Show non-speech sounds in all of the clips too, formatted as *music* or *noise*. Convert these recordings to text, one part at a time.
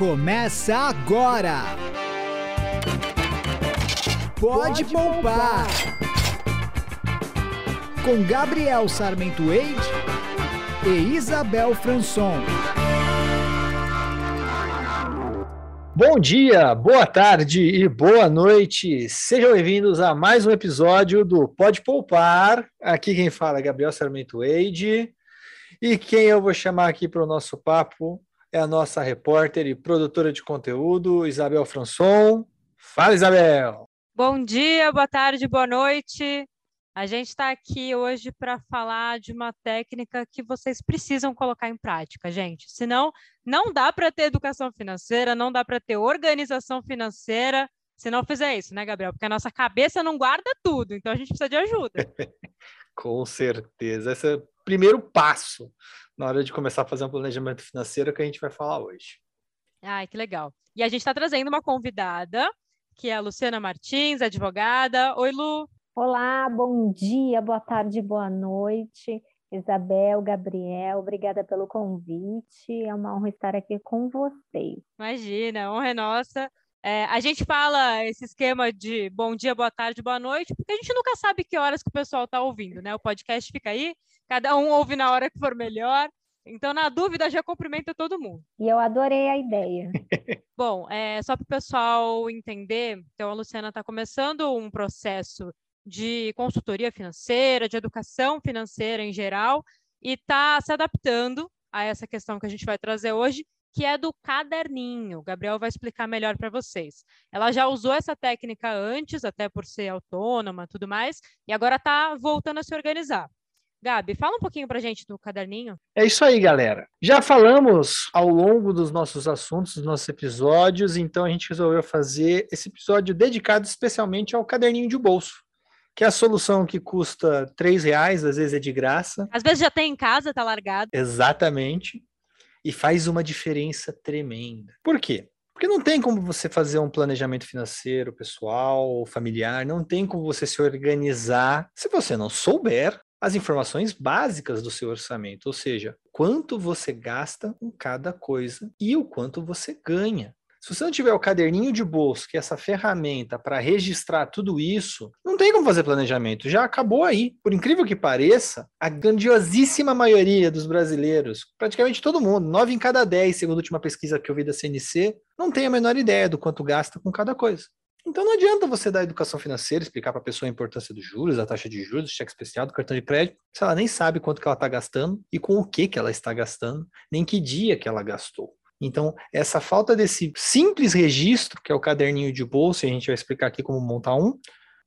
Começa agora! Pode, poupar. Com Gabriel Sarmento Eide e Isabel Franson. Bom dia, boa tarde e boa noite. Sejam bem-vindos a mais um episódio do Pode Poupar. Aqui quem fala é Gabriel Sarmento Eide. E quem eu vou chamar aqui para o nosso papo é a nossa repórter e produtora de conteúdo, Isabel Franson. Fala, Isabel! Bom dia, boa tarde, boa noite. A gente está aqui hoje para falar de uma técnica que vocês precisam colocar em prática, gente. Senão, não dá para ter educação financeira, não dá para ter organização financeira se não fizer isso, né, Gabriel? Porque a nossa cabeça não guarda tudo, então a gente precisa de ajuda. *laughs* Com certeza. Esse o primeiro passo na hora de começar a fazer um planejamento financeiro que a gente vai falar hoje. Ai, que legal. E a gente está trazendo uma convidada, que é a Luciana Martins, advogada. Oi, Lu. Olá, bom dia, boa tarde, boa noite. Isabel, Gabriel, obrigada pelo convite. É uma honra estar aqui com vocês. Imagina, a honra é nossa. É, a gente fala esse esquema de bom dia, boa tarde, boa noite, porque a gente nunca sabe que horas que o pessoal está ouvindo, né? O podcast fica aí, cada um ouve na hora que for melhor. Então, na dúvida, já cumprimenta todo mundo. E eu adorei a ideia. *laughs* Bom, é, só para o pessoal entender, então a Luciana está começando um processo de consultoria financeira, de educação financeira em geral, e está se adaptando a essa questão que a gente vai trazer hoje, que é do caderninho. O Gabriel vai explicar melhor para vocês. Ela já usou essa técnica antes, até por ser autônoma tudo mais, e agora está voltando a se organizar. Gabi, fala um pouquinho para a gente do caderninho. É isso aí, galera. Já falamos ao longo dos nossos assuntos, dos nossos episódios, então a gente resolveu fazer esse episódio dedicado especialmente ao caderninho de bolso que é a solução que custa três reais, às vezes é de graça. Às vezes já tem em casa, tá largado. Exatamente. E faz uma diferença tremenda. Por quê? Porque não tem como você fazer um planejamento financeiro, pessoal, familiar, não tem como você se organizar se você não souber as informações básicas do seu orçamento, ou seja, quanto você gasta com cada coisa e o quanto você ganha. Se você não tiver o caderninho de bolso, que é essa ferramenta para registrar tudo isso, não tem como fazer planejamento. Já acabou aí. Por incrível que pareça, a grandiosíssima maioria dos brasileiros, praticamente todo mundo, nove em cada dez, segundo a última pesquisa que eu vi da CNC, não tem a menor ideia do quanto gasta com cada coisa. Então não adianta você dar educação financeira, explicar para a pessoa a importância dos juros, a taxa de juros, cheque especial, do cartão de crédito, se ela nem sabe quanto que ela está gastando e com o que, que ela está gastando, nem que dia que ela gastou. Então, essa falta desse simples registro, que é o caderninho de bolsa, e a gente vai explicar aqui como montar um,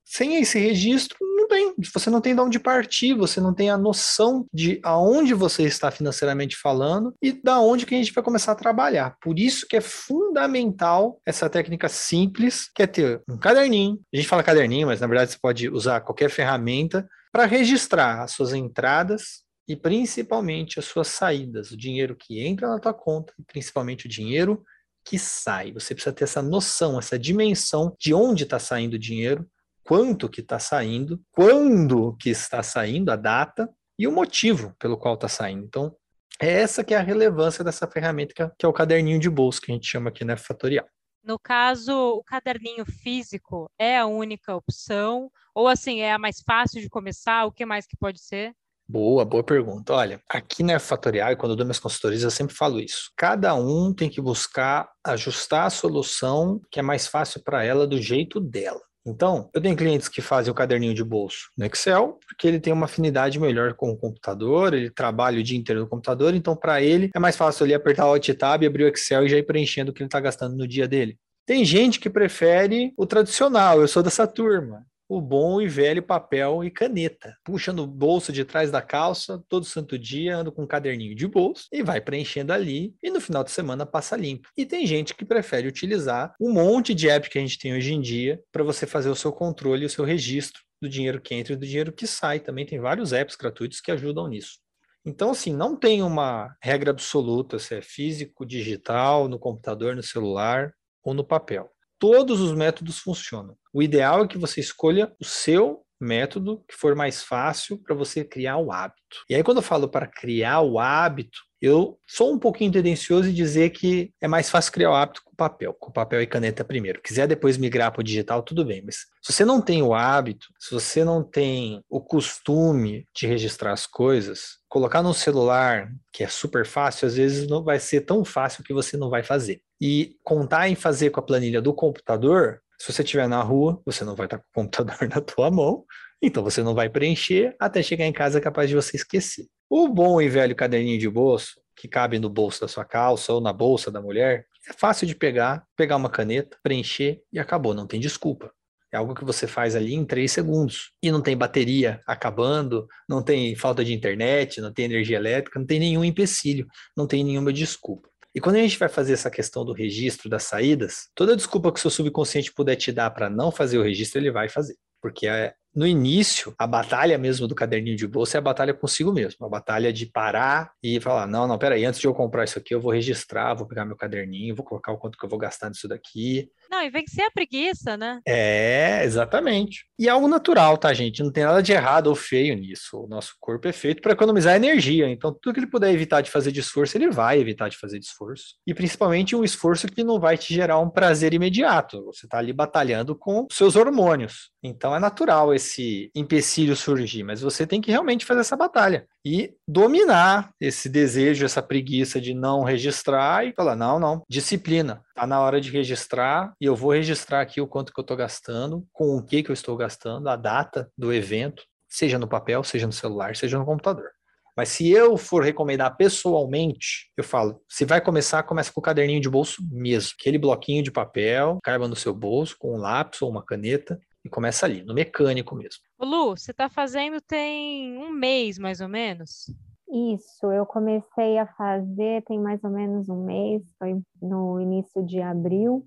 sem esse registro, não tem. Você não tem de onde partir, você não tem a noção de aonde você está financeiramente falando e da onde que a gente vai começar a trabalhar. Por isso que é fundamental essa técnica simples, que é ter um caderninho. A gente fala caderninho, mas na verdade você pode usar qualquer ferramenta para registrar as suas entradas, e principalmente as suas saídas, o dinheiro que entra na tua conta e principalmente o dinheiro que sai. Você precisa ter essa noção, essa dimensão de onde está saindo o dinheiro, quanto que está saindo, quando que está saindo, a data e o motivo pelo qual está saindo. Então, é essa que é a relevância dessa ferramenta que é o caderninho de bolso que a gente chama aqui na Fatorial. No caso, o caderninho físico é a única opção? Ou assim, é a mais fácil de começar? O que mais que pode ser? Boa, boa pergunta. Olha, aqui na Fatorial, quando eu dou minhas consultorias, eu sempre falo isso. Cada um tem que buscar ajustar a solução que é mais fácil para ela do jeito dela. Então, eu tenho clientes que fazem o caderninho de bolso no Excel, porque ele tem uma afinidade melhor com o computador, ele trabalha o dia inteiro no computador, então para ele é mais fácil ele apertar o Alt Tab, abrir o Excel e já ir preenchendo o que ele está gastando no dia dele. Tem gente que prefere o tradicional, eu sou dessa turma o bom e velho papel e caneta. Puxa no bolso de trás da calça, todo santo dia ando com um caderninho de bolso e vai preenchendo ali e no final de semana passa limpo. E tem gente que prefere utilizar um monte de app que a gente tem hoje em dia para você fazer o seu controle e o seu registro do dinheiro que entra e do dinheiro que sai. Também tem vários apps gratuitos que ajudam nisso. Então, assim, não tem uma regra absoluta se é físico, digital, no computador, no celular ou no papel todos os métodos funcionam. O ideal é que você escolha o seu método que for mais fácil para você criar o hábito. E aí, quando eu falo para criar o hábito, Eu sou um pouquinho tendencioso em dizer que é mais fácil criar o hábito com papel, com papel e caneta primeiro. Quiser depois migrar para o digital, tudo bem, mas se você não tem o hábito, se você não tem o costume de registrar as coisas, colocar no celular, que é super fácil, às vezes não vai ser tão fácil que você não vai fazer. E contar em fazer com a planilha do computador, se você estiver na rua, você não vai estar com o computador *laughs* na tua mão, então você não vai preencher até chegar em casa capaz de você esquecer. O bom e velho caderninho de bolso, que cabe no bolso da sua calça ou na bolsa da mulher, é fácil de pegar, pegar uma caneta, preencher e acabou, não tem desculpa. É algo que você faz ali em três segundos. E não tem bateria acabando, não tem falta de internet, não tem energia elétrica, não tem nenhum empecilho, não tem nenhuma desculpa. E quando a gente vai fazer essa questão do registro das saídas, toda desculpa que o seu subconsciente puder te dar para não fazer o registro, ele vai fazer. Porque é, no início, a batalha mesmo do caderninho de bolsa é a batalha consigo mesmo, a batalha de parar e falar: não, não, peraí, antes de eu comprar isso aqui, eu vou registrar, vou pegar meu caderninho, vou colocar o quanto que eu vou gastar nisso daqui. Não, e vencer a preguiça, né? É, exatamente. E é algo natural, tá, gente? Não tem nada de errado ou feio nisso. O nosso corpo é feito para economizar energia. Então, tudo que ele puder evitar de fazer de esforço, ele vai evitar de fazer de esforço. E principalmente um esforço que não vai te gerar um prazer imediato. Você está ali batalhando com seus hormônios. Então, é natural esse empecilho surgir, mas você tem que realmente fazer essa batalha e dominar esse desejo, essa preguiça de não registrar e falar: não, não, disciplina. Tá na hora de registrar e eu vou registrar aqui o quanto que eu estou gastando, com o que que eu estou gastando, a data do evento, seja no papel, seja no celular, seja no computador. Mas se eu for recomendar pessoalmente, eu falo, se vai começar, começa com o caderninho de bolso mesmo. Aquele bloquinho de papel, caiba no seu bolso, com um lápis ou uma caneta, e começa ali, no mecânico mesmo. Lu, você está fazendo tem um mês, mais ou menos? Isso, eu comecei a fazer tem mais ou menos um mês, foi no início de abril.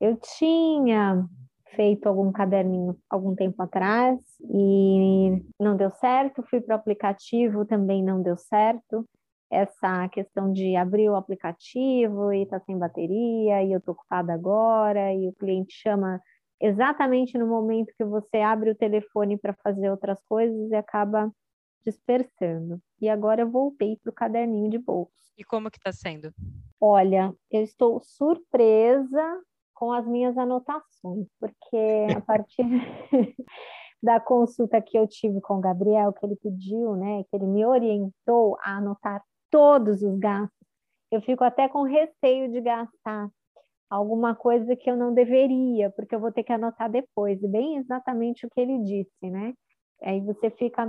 Eu tinha feito algum caderninho algum tempo atrás e não deu certo, fui para o aplicativo, também não deu certo. Essa questão de abrir o aplicativo e tá sem bateria, e eu tô ocupada agora, e o cliente chama exatamente no momento que você abre o telefone para fazer outras coisas e acaba dispersando. E agora eu voltei para o caderninho de bolso. E como que está sendo? Olha, eu estou surpresa com as minhas anotações, porque a partir *laughs* da consulta que eu tive com o Gabriel, que ele pediu, né, que ele me orientou a anotar todos os gastos, eu fico até com receio de gastar alguma coisa que eu não deveria, porque eu vou ter que anotar depois, bem exatamente o que ele disse, né? Aí você fica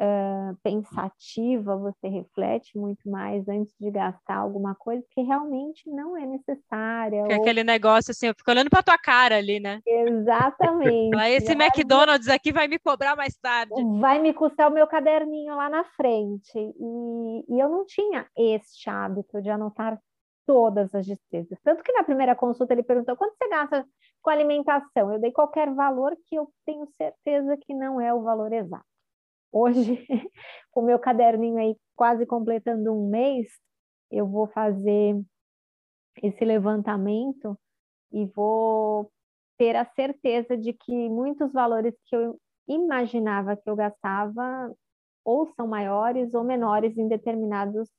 uh, pensativa, você reflete muito mais antes de gastar alguma coisa que realmente não é necessária. Que ou... aquele negócio assim, eu fico olhando para tua cara ali, né? Exatamente. *laughs* Esse McDonald's aqui vai me cobrar mais tarde. Vai me custar o meu caderninho lá na frente. E, e eu não tinha este hábito de anotar todas as despesas. Tanto que na primeira consulta ele perguntou quanto você gasta com alimentação. Eu dei qualquer valor que eu tenho certeza que não é o valor exato. Hoje, *laughs* com o meu caderninho aí quase completando um mês, eu vou fazer esse levantamento e vou ter a certeza de que muitos valores que eu imaginava que eu gastava ou são maiores ou menores em determinados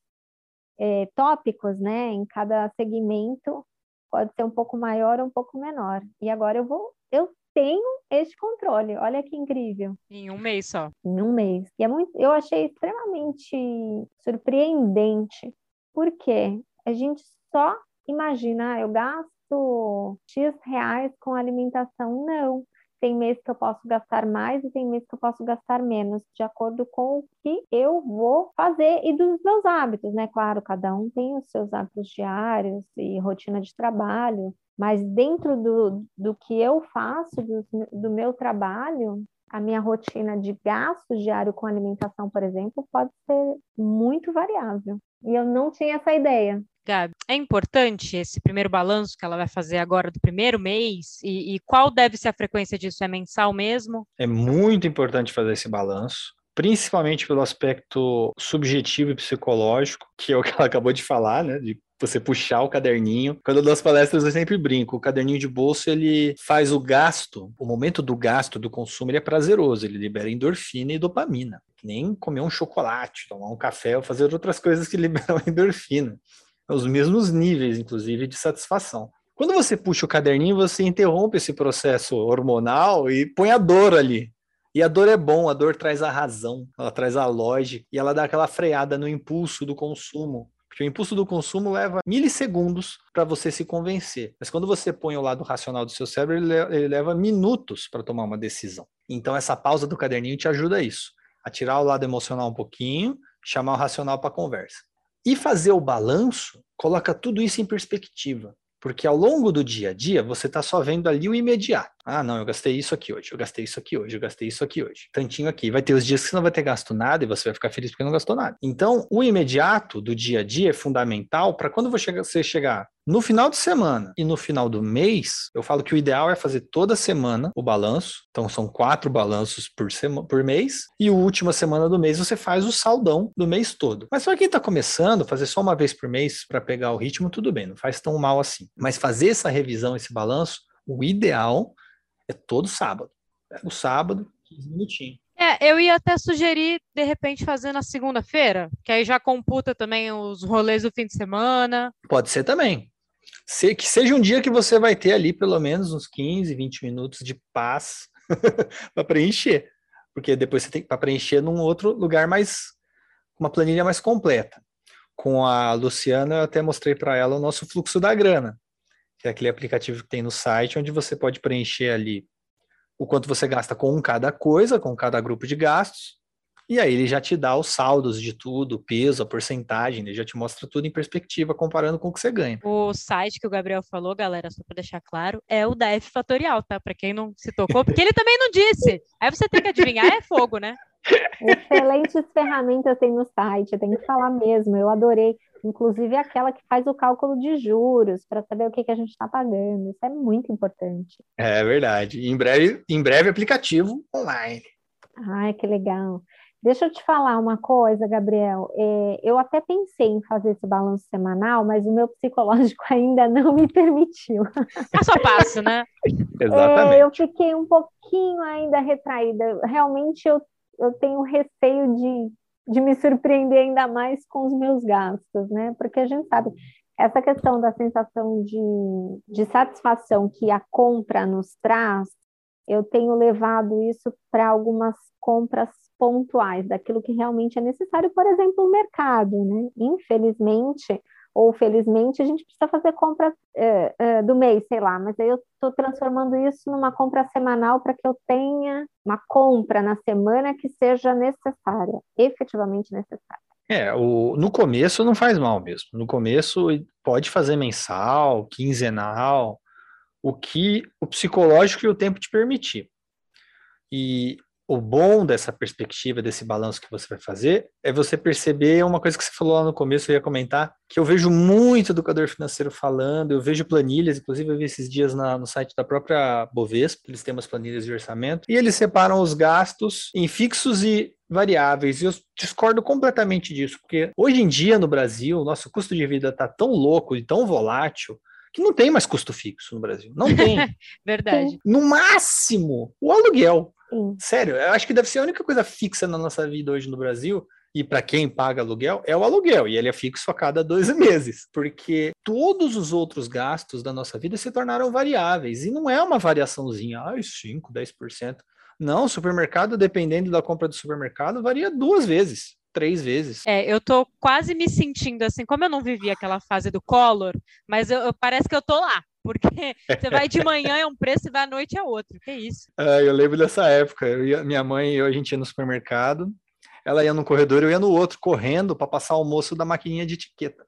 é, tópicos, né? Em cada segmento pode ser um pouco maior ou um pouco menor. E agora eu vou, eu tenho este controle. Olha que incrível. Em um mês só. Em um mês. E é muito, eu achei extremamente surpreendente, porque a gente só imagina, eu gasto X reais com alimentação. Não tem mês que eu posso gastar mais e tem mês que eu posso gastar menos, de acordo com o que eu vou fazer e dos meus hábitos, né? Claro, cada um tem os seus hábitos diários e rotina de trabalho, mas dentro do, do que eu faço, do, do meu trabalho, a minha rotina de gasto diário com alimentação, por exemplo, pode ser muito variável. E eu não tinha essa ideia. Gabi, é importante esse primeiro balanço que ela vai fazer agora do primeiro mês? E, e qual deve ser a frequência disso? É mensal mesmo? É muito importante fazer esse balanço principalmente pelo aspecto subjetivo e psicológico, que é o que ela acabou de falar, né? De você puxar o caderninho. Quando eu dou as palestras, eu sempre brinco. O caderninho de bolso, ele faz o gasto, o momento do gasto, do consumo, ele é prazeroso. Ele libera endorfina e dopamina. Nem comer um chocolate, tomar um café ou fazer outras coisas que *laughs* liberam endorfina. Os mesmos níveis, inclusive, de satisfação. Quando você puxa o caderninho, você interrompe esse processo hormonal e põe a dor ali. E a dor é bom, a dor traz a razão, ela traz a lógica e ela dá aquela freada no impulso do consumo. Porque o impulso do consumo leva milissegundos para você se convencer. Mas quando você põe o lado racional do seu cérebro, ele, leva minutos para tomar uma decisão. Então, essa pausa do caderninho te ajuda a isso. A tirar o lado emocional um pouquinho, chamar o racional para conversa. E fazer o balanço coloca tudo isso em perspectiva. Porque ao longo do dia a dia, você está só vendo ali o imediato. Ah, não, eu gastei isso aqui hoje, eu gastei isso aqui hoje, eu gastei isso aqui hoje. Tantinho aqui. Vai ter os dias que você não vai ter gasto nada e você vai ficar feliz porque não gastou nada. Então, o imediato do dia a dia é fundamental para quando você chegar no final de semana e no final do mês, eu falo que o ideal é fazer toda semana o balanço. Então são quatro balanços por, semana, por mês. E a última semana do mês você faz o saldão do mês todo. Mas para quem está começando, fazer só uma vez por mês para pegar o ritmo, tudo bem, não faz tão mal assim. Mas fazer essa revisão, esse balanço, o ideal é todo sábado. Pega o sábado, 15 minutinhos. É, eu ia até sugerir, de repente, fazer na segunda-feira, que aí já computa também os rolês do fim de semana. Pode ser também se, que seja um dia que você vai ter ali pelo menos uns 15, 20 minutos de paz *laughs* para preencher. Porque depois você tem para preencher num outro lugar mais, uma planilha mais completa. Com a Luciana, eu até mostrei para ela o nosso fluxo da grana, que é aquele aplicativo que tem no site, onde você pode preencher ali o quanto você gasta com cada coisa, com cada grupo de gastos, e aí ele já te dá os saldos de tudo, o peso, a porcentagem, ele já te mostra tudo em perspectiva, comparando com o que você ganha. O site que o Gabriel falou, galera, só para deixar claro, é o da F Fatorial, tá? Para quem não se tocou, porque ele também não disse. Aí você tem que adivinhar, é fogo, né? Excelentes ferramentas tem no site, tem que falar mesmo, eu adorei. Inclusive aquela que faz o cálculo de juros para saber o que, que a gente está pagando. Isso é muito importante. É verdade. Em breve, em breve aplicativo online. Ai, que legal. Deixa eu te falar uma coisa, Gabriel. É, eu até pensei em fazer esse balanço semanal, mas o meu psicológico *laughs* ainda não me permitiu. É só passo, né? Exatamente. É, eu fiquei um pouquinho ainda retraída. Realmente eu, eu tenho receio de, de me surpreender ainda mais com os meus gastos, né? Porque a gente sabe, essa questão da sensação de, de satisfação que a compra nos traz, eu tenho levado isso para algumas compras pontuais daquilo que realmente é necessário, por exemplo, o mercado, né? Infelizmente ou felizmente a gente precisa fazer compra é, é, do mês, sei lá, mas aí eu estou transformando isso numa compra semanal para que eu tenha uma compra na semana que seja necessária, efetivamente necessária. É, o, no começo não faz mal mesmo. No começo pode fazer mensal, quinzenal, o que o psicológico e o tempo te permitir. E o bom dessa perspectiva, desse balanço que você vai fazer, é você perceber uma coisa que você falou lá no começo, eu ia comentar, que eu vejo muito educador financeiro falando, eu vejo planilhas, inclusive eu vi esses dias na, no site da própria Bovespa, eles têm umas planilhas de orçamento, e eles separam os gastos em fixos e variáveis, e eu discordo completamente disso, porque hoje em dia no Brasil, o nosso custo de vida está tão louco e tão volátil, que não tem mais custo fixo no Brasil. Não tem. *laughs* Verdade. No máximo, o aluguel. Sim. Sério, eu acho que deve ser a única coisa fixa na nossa vida hoje no Brasil. E para quem paga aluguel, é o aluguel, e ele é fixo a cada dois *laughs* meses, porque todos os outros gastos da nossa vida se tornaram variáveis, e não é uma variaçãozinha, ai, 5, 10%. Não, supermercado, dependendo da compra do supermercado, varia duas vezes três vezes. É, eu tô quase me sentindo assim, como eu não vivi aquela fase do Collor, mas eu, eu parece que eu tô lá. Porque *laughs* você vai de manhã é um preço e vai à noite é outro. Que isso? É, eu lembro dessa época. Ia, minha mãe e eu, a gente ia no supermercado. Ela ia no corredor, eu ia no outro, correndo para passar o almoço da maquininha de etiqueta.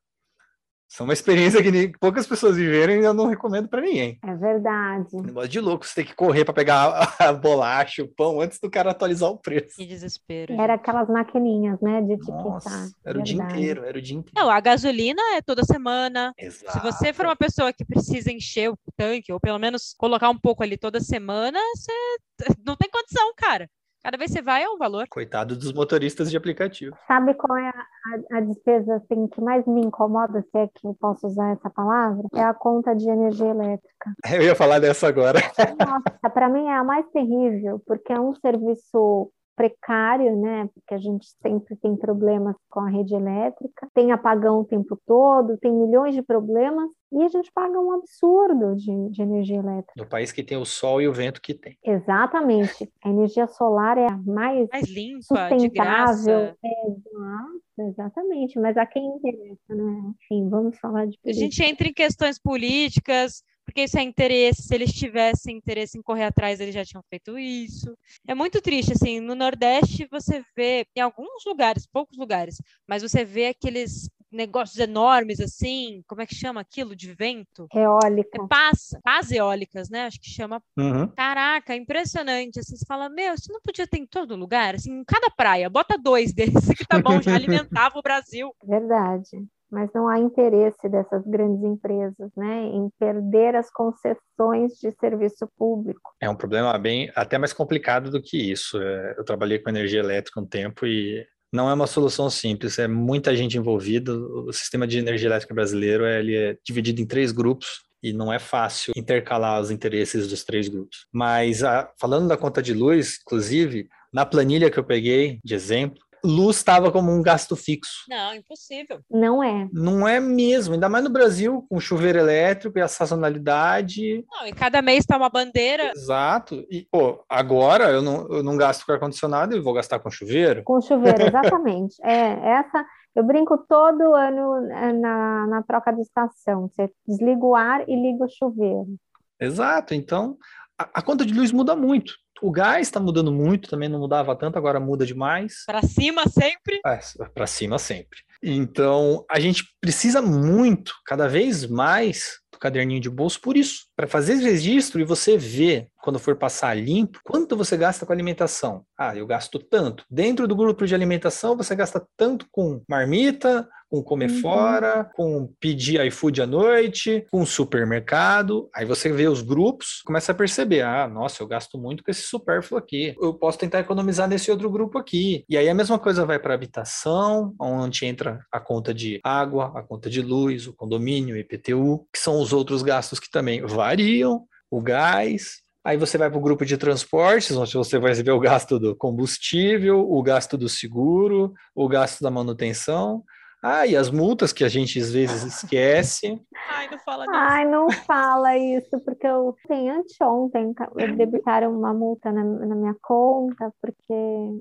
São uma experiência que poucas pessoas viveram e eu não recomendo para ninguém. É verdade. Um negócio de louco, você tem que correr para pegar a, bolacha, o pão, antes do cara atualizar o preço. Que desespero. Era aquelas maquininhas, né, de etiquetar. Nossa, era verdade. o dia inteiro, era o dia inteiro. Não, a gasolina é toda semana. Exato. Se você for uma pessoa que precisa encher o tanque, ou pelo menos colocar um pouco ali toda semana, você *laughs* não tem condição, cara. Cada vez você vai é um valor. Coitado dos motoristas de aplicativo. Sabe qual é a, a, despesa assim, que mais me incomoda, se é que eu posso usar essa palavra? É a conta de energia elétrica. *laughs* Eu ia falar dessa agora. Nossa, para mim é a mais terrível, porque é um serviço precário, né? Porque a gente sempre tem problemas com a rede elétrica, tem apagão o tempo todo, tem milhões de problemas e a gente paga um absurdo de, de energia elétrica. No país que tem o sol e o vento que tem. Exatamente. A energia solar é a mais, mais limpa, de graça. É, exatamente. Mas a quem interessa, né? Enfim, vamos falar de política. A gente entra em questões políticas, porque isso é interesse, se eles tivessem interesse em correr atrás, eles já tinham feito isso. É muito triste, assim, no Nordeste você vê, em alguns lugares, poucos lugares, mas você vê aqueles negócios enormes, assim, como é que chama aquilo de vento? Eólica. É paz, paz eólicas, né? Acho que chama. Uhum. Caraca, impressionante. Assim, você fala, meu, você não podia ter em todo lugar? Assim, em cada praia, bota dois *laughs* desses que tá bom, já *laughs* alimentava o Brasil. Verdade mas não há interesse dessas grandes empresas né, em perder as concessões de serviço público. É um problema bem até mais complicado do que isso. É, eu trabalhei com energia elétrica um tempo e não é uma solução simples, é muita gente envolvida. O sistema de energia elétrica brasileiro ele é dividido em três grupos e não é fácil intercalar os interesses dos três grupos. Mas a, falando da conta de luz, inclusive, na planilha que eu peguei de exemplo, luz estava como um gasto fixo. Não, impossível. Não é. Não é mesmo, ainda mais no Brasil, com chuveiro elétrico e a sazonalidade. Não, e cada mês está uma bandeira. Exato. E, pô, agora eu não, eu não gasto com ar-condicionado e vou gastar com chuveiro. Com chuveiro, exatamente. *laughs* é, essa. Eu brinco todo ano é, na, na troca de estação. Você desliga o ar e liga o chuveiro. Exato. Então, a, a conta de luz muda muito. O gás está mudando muito, também não mudava tanto, agora muda demais. Para cima sempre? É, para cima sempre. Então, a gente precisa muito, cada vez mais, caderninho de bolso por isso. Para fazer esse registro e você ver, quando for passar limpo, quanto você gasta com alimentação. Ah, eu gasto tanto. Dentro do grupo de alimentação, você gasta tanto com marmita, com comer uhum. fora, com pedir iFood à noite, com supermercado. Aí você vê os grupos, começa a perceber: ah, nossa, eu gasto muito com esse supérfluo aqui. Eu posso tentar economizar nesse outro grupo aqui. E aí a mesma coisa vai para habitação, onde entra a conta de água, a conta de luz, o condomínio, o IPTU, que são os outros gastos que também variam, o gás, Aí você vai para o grupo de transportes, onde você vai ver o gasto do combustível, o gasto do seguro, o gasto da manutenção. Ah, e as multas que a gente às vezes esquece. *laughs* Ai, não fala nisso. Ai, não fala isso, porque eu tenho anteontem, debitaram uma multa na, na minha conta, porque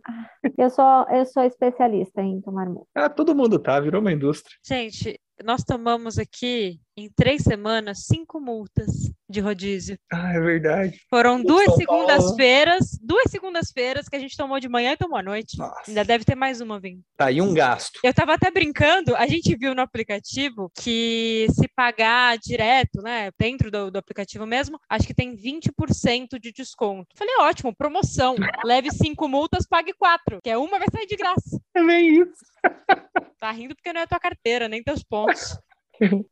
ah, eu sou, eu sou especialista em tomar multa. Ah, todo mundo tá, virou uma indústria. Gente, nós tomamos aqui em três semanas cinco multas de rodízio. Ah, é verdade. Foram duas segundas-feiras, duas segundas-feiras que a gente tomou de manhã e tomou à noite. Nossa. Ainda deve ter mais uma vindo. Tá aí um gasto. Eu tava até brincando, a gente viu no aplicativo que se pagar direto, né, dentro do, do aplicativo mesmo, acho que tem 20% de desconto. Falei, ótimo, promoção. *laughs* Leve cinco multas, pague quatro, que é uma vai sair de graça. É bem isso. *laughs* Tá rindo porque não é tua carteira, nem teus pontos.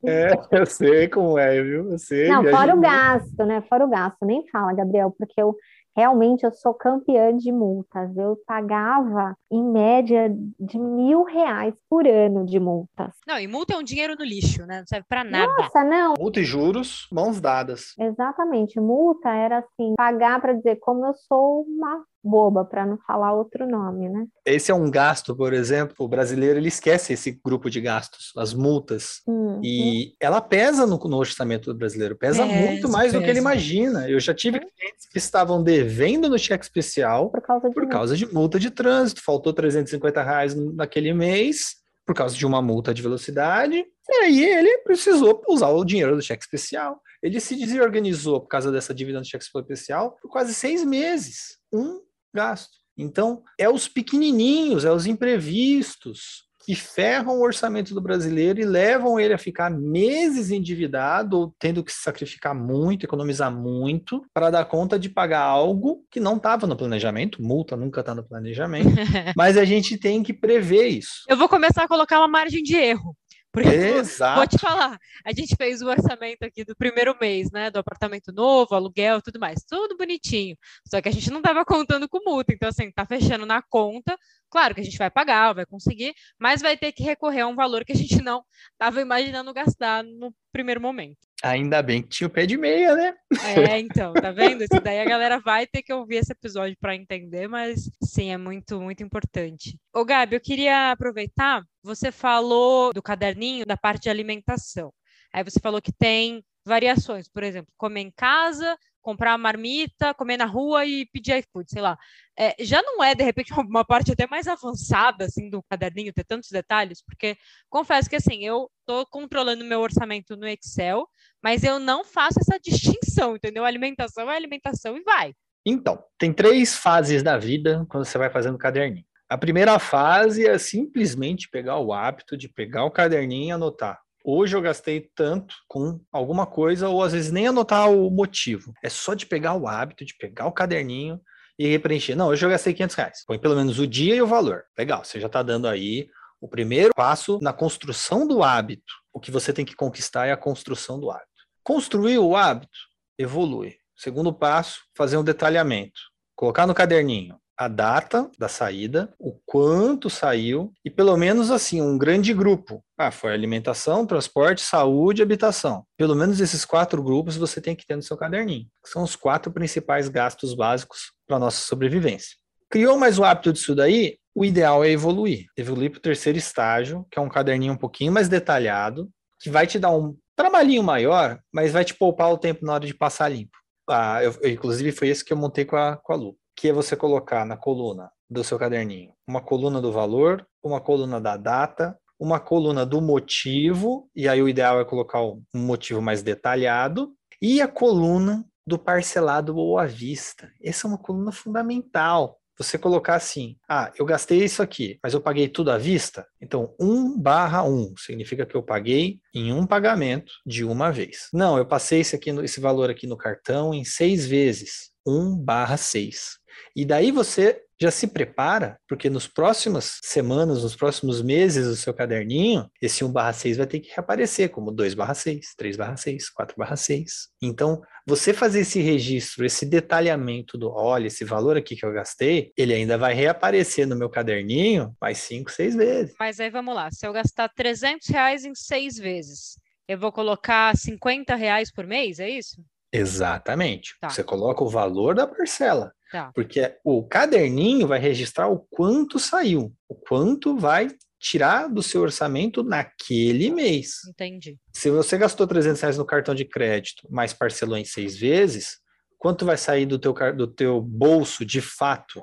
É, *laughs* eu sei como é, viu? Eu sei. Não, fora o gasto, né? Fora o gasto, nem fala, Gabriel, porque eu realmente eu sou campeã de multas. Eu pagava em média de mil reais por ano de multas. Não, e multa é um dinheiro no lixo, né? Não serve para nada. Nossa, não. Multa e juros, mãos dadas. Exatamente. Multa era assim, pagar para dizer como eu sou uma boba, para não falar outro nome, né? Esse é um gasto, por exemplo, o brasileiro ele esquece esse grupo de gastos, as multas, hum, e hum. ela pesa no, no, orçamento do brasileiro, pesa muito mais pesa. do que ele imagina. Eu já tive clientes que estavam devendo no cheque especial por causa de, por causa de multa de trânsito, faltou 350 reais naquele mês por causa de uma multa de velocidade, e aí ele precisou usar o dinheiro do cheque especial. Ele se desorganizou por causa dessa dívida no cheque especial por quase seis meses. Um gasto. Então, é os pequenininhos, é os imprevistos que ferram o orçamento do brasileiro e levam ele a ficar meses endividado ou tendo que se sacrificar muito, economizar muito para dar conta de pagar algo que não estava no planejamento. Multa nunca está no planejamento, *laughs* mas a gente tem que prever isso. Eu vou começar a colocar uma margem de erro. Porque Exato. vou te falar, a gente fez o orçamento aqui do primeiro mês, né? Do apartamento novo, aluguel, tudo mais, tudo bonitinho. Só que a gente não estava contando com multa, então assim, tá fechando na conta. Claro que a gente vai pagar, vai conseguir, mas vai ter que recorrer a um valor que a gente não estava imaginando gastar no primeiro momento. Ainda bem que tinha o pé de meia, né? É, *laughs* então, tá vendo? Isso daí a galera vai ter que ouvir esse episódio para entender, mas sim, é muito, muito importante. Ô, Gabi, eu queria aproveitar, você falou do caderninho da parte de alimentação. Aí você falou que tem variações, por exemplo, comer em casa, comprar marmita, comer na rua e pedir iFood, sei lá. É, já não é, de repente, *laughs* uma parte até mais avançada, assim, do caderninho, ter tantos detalhes, porque confesso que, assim, eu estou controlando meu orçamento no Excel, mas eu não faço essa distinção, entendeu? Alimentação é alimentação e vai. Então, tem três fases da vida quando você vai fazendo caderninho. A primeira fase é simplesmente pegar o hábito de pegar o caderninho e anotar. Hoje eu gastei tanto com alguma coisa, ou às vezes nem anotar o motivo. É só de pegar o hábito, de pegar o caderninho e preencher. Não, hoje eu gastei 500 reais. Põe pelo menos o dia e o valor. Legal, você já está dando aí o primeiro passo na construção do hábito. O que você tem que conquistar é a construção do hábito. Construir o hábito, evolui. Segundo passo, fazer um detalhamento. Colocar no caderninho a data da saída, o quanto saiu e pelo menos assim um grande grupo. Ah, foi alimentação, transporte, saúde, habitação. Pelo menos esses quatro grupos você tem que ter no seu caderninho. São os quatro principais gastos básicos para nossa sobrevivência. Criou mais o hábito disso daí? O ideal é evoluir. Evoluir para o terceiro estágio, que é um caderninho um pouquinho mais detalhado, que vai te dar um trabalhinho maior, mas vai te poupar o tempo na hora de passar limpo. Ah, eu, inclusive foi esse que eu montei com a, com a Lu que é você colocar na coluna do seu caderninho uma coluna do valor, uma coluna da data, uma coluna do motivo, e aí o ideal é colocar um motivo mais detalhado, e a coluna do parcelado ou à vista. Essa é uma coluna fundamental. Você colocar assim, ah, eu gastei isso aqui, mas eu paguei tudo à vista? Então, 1 barra 1 significa que eu paguei em um pagamento de uma vez. Não, eu passei esse, aqui, esse valor aqui no cartão em seis vezes. 1 barra 6. E daí você já se prepara, porque nos próximas semanas, nos próximos meses do seu caderninho, esse 1 barra 6 vai ter que reaparecer como 2 barra 6, 3 barra 6, 4 barra 6. Então, você fazer esse registro, esse detalhamento do, olha, esse valor aqui que eu gastei, ele ainda vai reaparecer no meu caderninho mais 5, 6 vezes. Mas aí vamos lá, se eu gastar 300 reais em 6 vezes, eu vou colocar 50 reais por mês, é isso? Exatamente. Tá. Você coloca o valor da parcela. Tá. Porque o caderninho vai registrar o quanto saiu, o quanto vai tirar do seu orçamento naquele mês. Entendi. Se você gastou 300 reais no cartão de crédito, mas parcelou em seis vezes, quanto vai sair do teu, do teu bolso de fato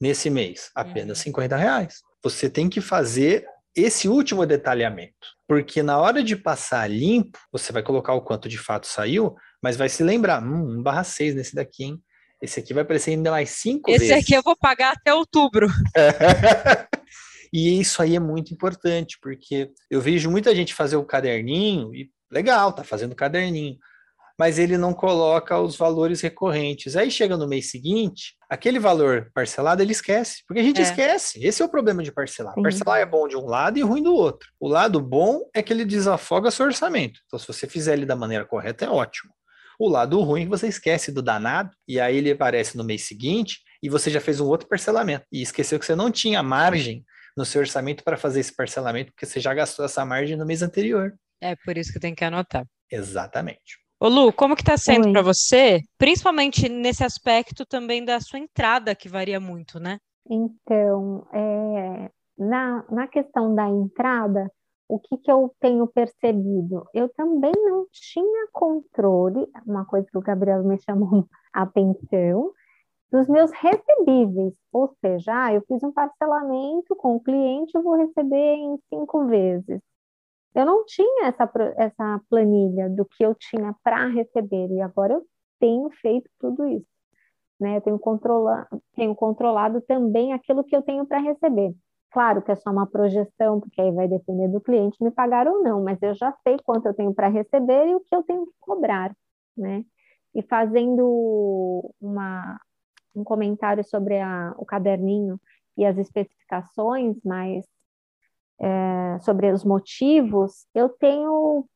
nesse mês? Apenas uhum. 50 reais. Você tem que fazer esse último detalhamento, porque na hora de passar limpo, você vai colocar o quanto de fato saiu, mas vai se lembrar, hum, 1 barra 6 nesse daqui, hein? Esse aqui vai aparecer ainda mais cinco Esse vezes. Esse aqui eu vou pagar até outubro. *laughs* e isso aí é muito importante, porque eu vejo muita gente fazer o caderninho, e legal, tá fazendo o caderninho, mas ele não coloca os valores recorrentes. Aí chega no mês seguinte, aquele valor parcelado ele esquece, porque a gente é. esquece. Esse é o problema de parcelar. Uhum. Parcelar é bom de um lado e ruim do outro. O lado bom é que ele desafoga seu orçamento. Então, se você fizer ele da maneira correta, é ótimo. O lado ruim é que você esquece do danado, e aí ele aparece no mês seguinte e você já fez um outro parcelamento. E esqueceu que você não tinha margem no seu orçamento para fazer esse parcelamento, porque você já gastou essa margem no mês anterior. É por isso que tem que anotar. Exatamente. Ô Lu, como que está sendo para você, principalmente nesse aspecto também da sua entrada, que varia muito, né? Então, é, na, na questão da entrada, o que, que eu tenho percebido? Eu também não tinha controle, uma coisa que o Gabriel me *laughs* chamou a atenção, dos meus recebíveis, ou seja, ah, eu fiz um parcelamento com o cliente, eu vou receber em cinco vezes. Eu não tinha essa, essa planilha do que eu tinha para receber, e agora eu tenho feito tudo isso. Né? Eu tenho, controla, tenho controlado também aquilo que eu tenho para receber. Claro que é só uma projeção, porque aí vai depender do cliente me pagar ou não, mas eu já sei quanto eu tenho para receber e o que eu tenho que cobrar, né? E fazendo uma, um comentário sobre a, o caderninho e as especificações mais é, sobre os motivos, eu tenho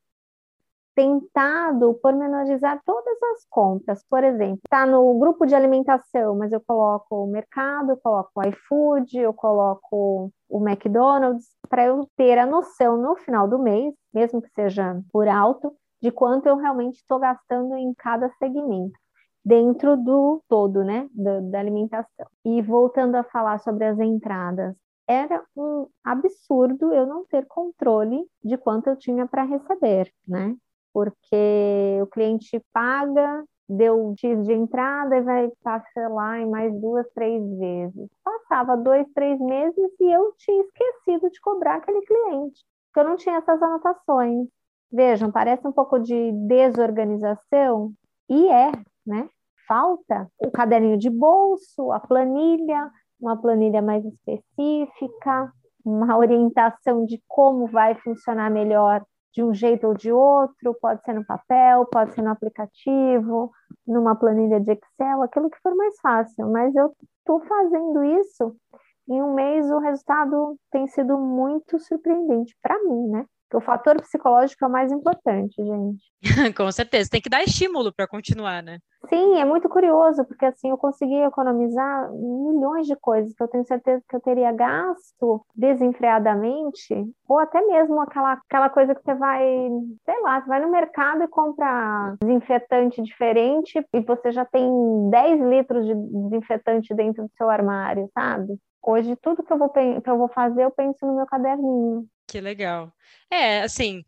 tentado pormenorizar todas as compras. Por exemplo, está no grupo de alimentação, mas eu coloco o mercado, eu coloco o iFood, eu coloco o McDonald's, para eu ter a noção no final do mês, mesmo que seja por alto, de quanto eu realmente estou gastando em cada segmento dentro do todo, né, da, da, alimentação. E voltando a falar sobre as entradas, era um absurdo eu não ter controle de quanto eu tinha para receber, né? Porque o cliente paga, deu X de entrada e vai parcelar em mais duas, três vezes. Passava dois, três meses e eu tinha esquecido de cobrar aquele cliente, porque eu não tinha essas anotações. Vejam, parece um pouco de desorganização, e é, né? Falta o caderninho de bolso, a planilha, uma planilha mais específica, uma orientação de como vai funcionar melhor de um jeito ou de outro, pode ser no papel, pode ser no aplicativo, numa planilha de Excel, aquilo que for mais fácil. Mas eu estou fazendo isso em um mês, o resultado tem sido muito surpreendente para mim, né? O fator psicológico é o mais importante, gente. *laughs* Com certeza, tem que dar estímulo para continuar, né? Sim, é muito curioso, porque assim eu consegui economizar milhões de coisas que eu tenho certeza que eu teria gasto desenfreadamente, ou até mesmo aquela, aquela coisa que você vai, sei lá, você vai no mercado e compra desinfetante diferente e você já tem 10 litros de desinfetante dentro do seu armário, sabe? Hoje, tudo que eu vou, que eu vou fazer, eu penso no meu caderninho. Que legal. É, assim,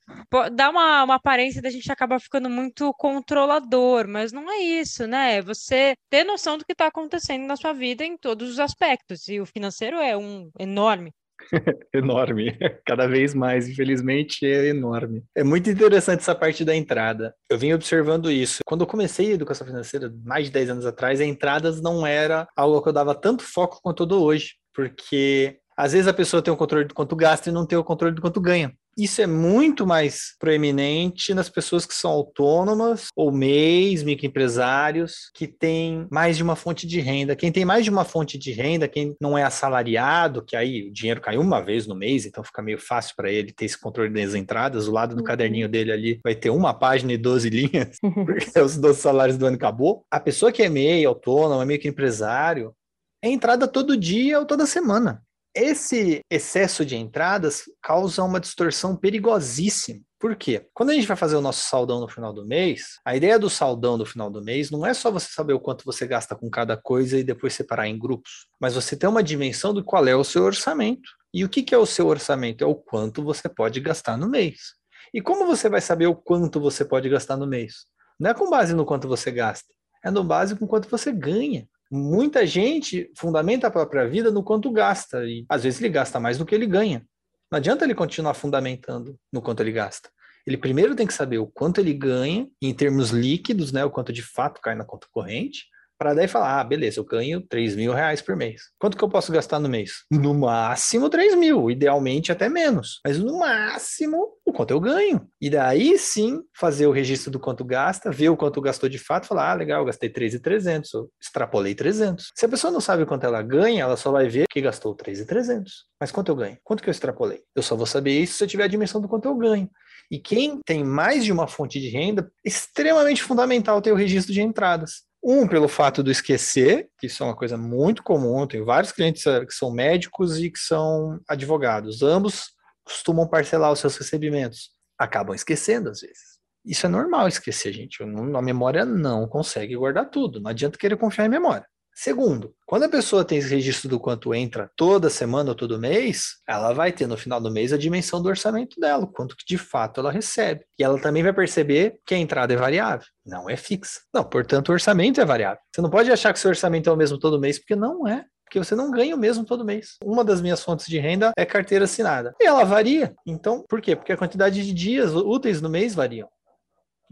dá uma, uma aparência da gente acaba ficando muito controlador, mas não é isso, né? É você ter noção do que está acontecendo na sua vida em todos os aspectos, e o financeiro é um enorme. *laughs* enorme, *laughs* cada vez mais, infelizmente, é enorme. É muito interessante essa parte da entrada. Eu vim observando isso. Quando eu comecei a educação financeira, mais de 10 anos atrás, a entradas não era algo que eu dava tanto foco quanto eu dou hoje, porque às vezes a pessoa tem o controle do quanto gasta e não tem o controle do quanto ganha. Isso é muito mais proeminente nas pessoas que são autônomas ou MEIs, microempresários, que têm mais de uma fonte de renda. Quem tem mais de uma fonte de renda, quem não é assalariado, que aí o dinheiro cai uma vez no mês, então fica meio fácil para ele ter esse controle das entradas. O lado do uhum. caderninho dele ali vai ter uma página e 12 linhas, *laughs* porque os 12 salários do ano acabou. A pessoa que é MEI, autônoma, microempresário, é entrada todo dia ou toda semana. Esse excesso de entradas causa uma distorção perigosíssima. Por quê? Quando a gente vai fazer o nosso saldão no final do mês, a ideia do saldão no final do mês não é só você saber o quanto você gasta com cada coisa e depois separar em grupos, mas você ter uma dimensão do qual é o seu orçamento. E o que é o seu orçamento? É o quanto você pode gastar no mês. E como você vai saber o quanto você pode gastar no mês? Não é com base no quanto você gasta, é no base com quanto você ganha muita gente fundamenta a própria vida no quanto gasta, e às vezes ele gasta mais do que ele ganha. Não adianta ele continuar fundamentando no quanto ele gasta. Ele primeiro tem que saber o quanto ele ganha em termos líquidos, né, o quanto de fato cai na conta corrente, para daí falar, ah, beleza, eu ganho 3 mil reais por mês. Quanto que eu posso gastar no mês? No máximo 3 mil, idealmente até menos. Mas no máximo, o quanto eu ganho. E daí sim, fazer o registro do quanto gasta, ver o quanto gastou de fato, falar, ah, legal, gastei 3,300, eu extrapolei 300. Se a pessoa não sabe quanto ela ganha, ela só vai ver que gastou 3,300. Mas quanto eu ganho? Quanto que eu extrapolei? Eu só vou saber isso se eu tiver a dimensão do quanto eu ganho. E quem tem mais de uma fonte de renda, extremamente fundamental ter o registro de entradas. Um, pelo fato do esquecer, que isso é uma coisa muito comum, tem vários clientes eh, que são médicos e que são advogados. Ambos costumam parcelar os seus recebimentos. Acabam esquecendo às vezes. Isso é normal esquecer, gente. A memória não consegue guardar tudo. Não adianta querer confiar em memória. Segundo, quando a pessoa tem esse registro do quanto entra toda semana ou todo mês, ela vai ter no final do mês a dimensão do orçamento dela, quanto que de fato ela recebe. E ela também vai perceber que a entrada é variável, não é fixa. Não, portanto, o orçamento é variável. Você não pode achar que seu orçamento é o mesmo todo mês, porque não é porque você não ganha o mesmo todo mês. Uma das minhas fontes de renda é carteira assinada. E ela varia. Então, por quê? Porque a quantidade de dias úteis no mês variam.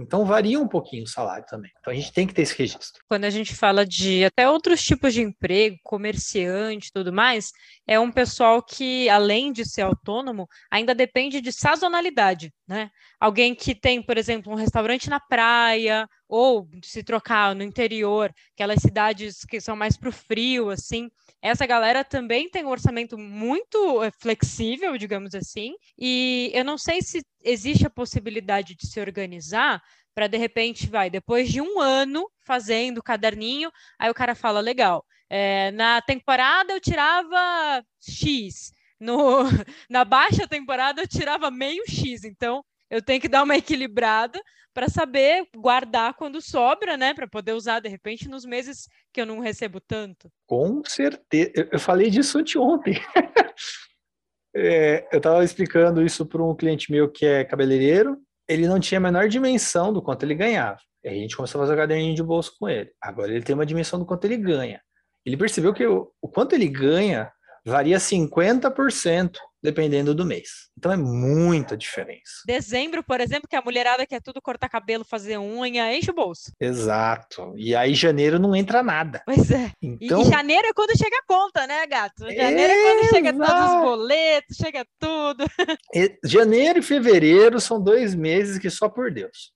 Então varia um pouquinho o salário também. Então a gente tem que ter esse registro. Quando a gente fala de até outros tipos de emprego, comerciante e tudo mais, é um pessoal que, além de ser autônomo, ainda depende de sazonalidade, né? Alguém que tem, por exemplo, um restaurante na praia, ou se trocar no interior, aquelas cidades que são mais para o frio, assim, essa galera também tem um orçamento muito eh, flexível, digamos assim, e eu não sei se existe a possibilidade de se organizar para de repente, vai, depois de um ano fazendo caderninho, aí o cara fala, legal, é, na temporada eu tirava X, no, *laughs* na baixa temporada eu tirava meio X, então eu tenho que dar uma *laughs* equilibrada para saber guardar quando sobra, né? Para poder usar de repente nos meses que eu não recebo tanto. Com certeza. Eu falei disso anteontem. *laughs* é, eu estava explicando isso para um cliente meu que é cabeleireiro. Ele não tinha a menor dimensão do quanto ele ganhava. E a gente começou a fazer caderninho de bolso com ele. Agora ele tem uma dimensão do quanto ele ganha. Ele percebeu que o, o quanto ele ganha varia 50% dependendo do mês. Então é muita diferença. Dezembro, por exemplo, que a mulherada quer tudo cortar cabelo, fazer unha, enche o bolso. Exato. E aí janeiro não entra nada. Pois é. Então... E, janeiro é quando chega a conta, né, gato? Janeiro é, é quando chega todos os boletos, chega tudo. *laughs* E, janeiro e fevereiro são dois meses que só por Deus.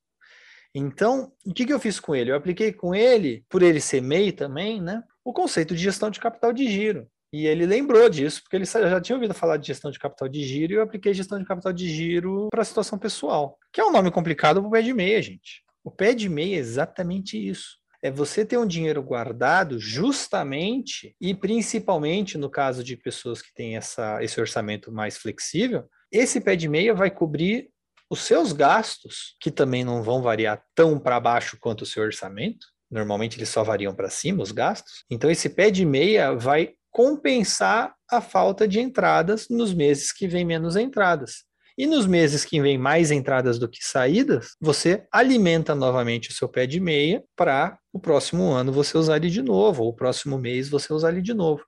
Então, o que, que eu fiz com ele? Eu apliquei com ele, por ele ser MEI também, né? O conceito de gestão de capital de giro. E ele lembrou disso, porque ele já tinha ouvido falar de gestão de capital de giro e eu apliquei gestão de capital de giro para a situação pessoal, que é um nome complicado para o pé de meia, gente. O pé de meia é exatamente isso. É você ter um dinheiro guardado justamente e principalmente no caso de pessoas que têm essa, esse orçamento mais flexível, esse pé de meia vai cobrir os seus gastos, que também não vão variar tão para baixo quanto o seu orçamento. Normalmente eles só variam para cima os gastos. Então esse pé de meia vai compensar a falta de entradas nos meses que vem menos entradas. E nos meses que vem mais entradas do que saídas, você alimenta novamente o seu pé de meia para o próximo ano você usar ele de novo, ou o próximo mês você usar ele de novo.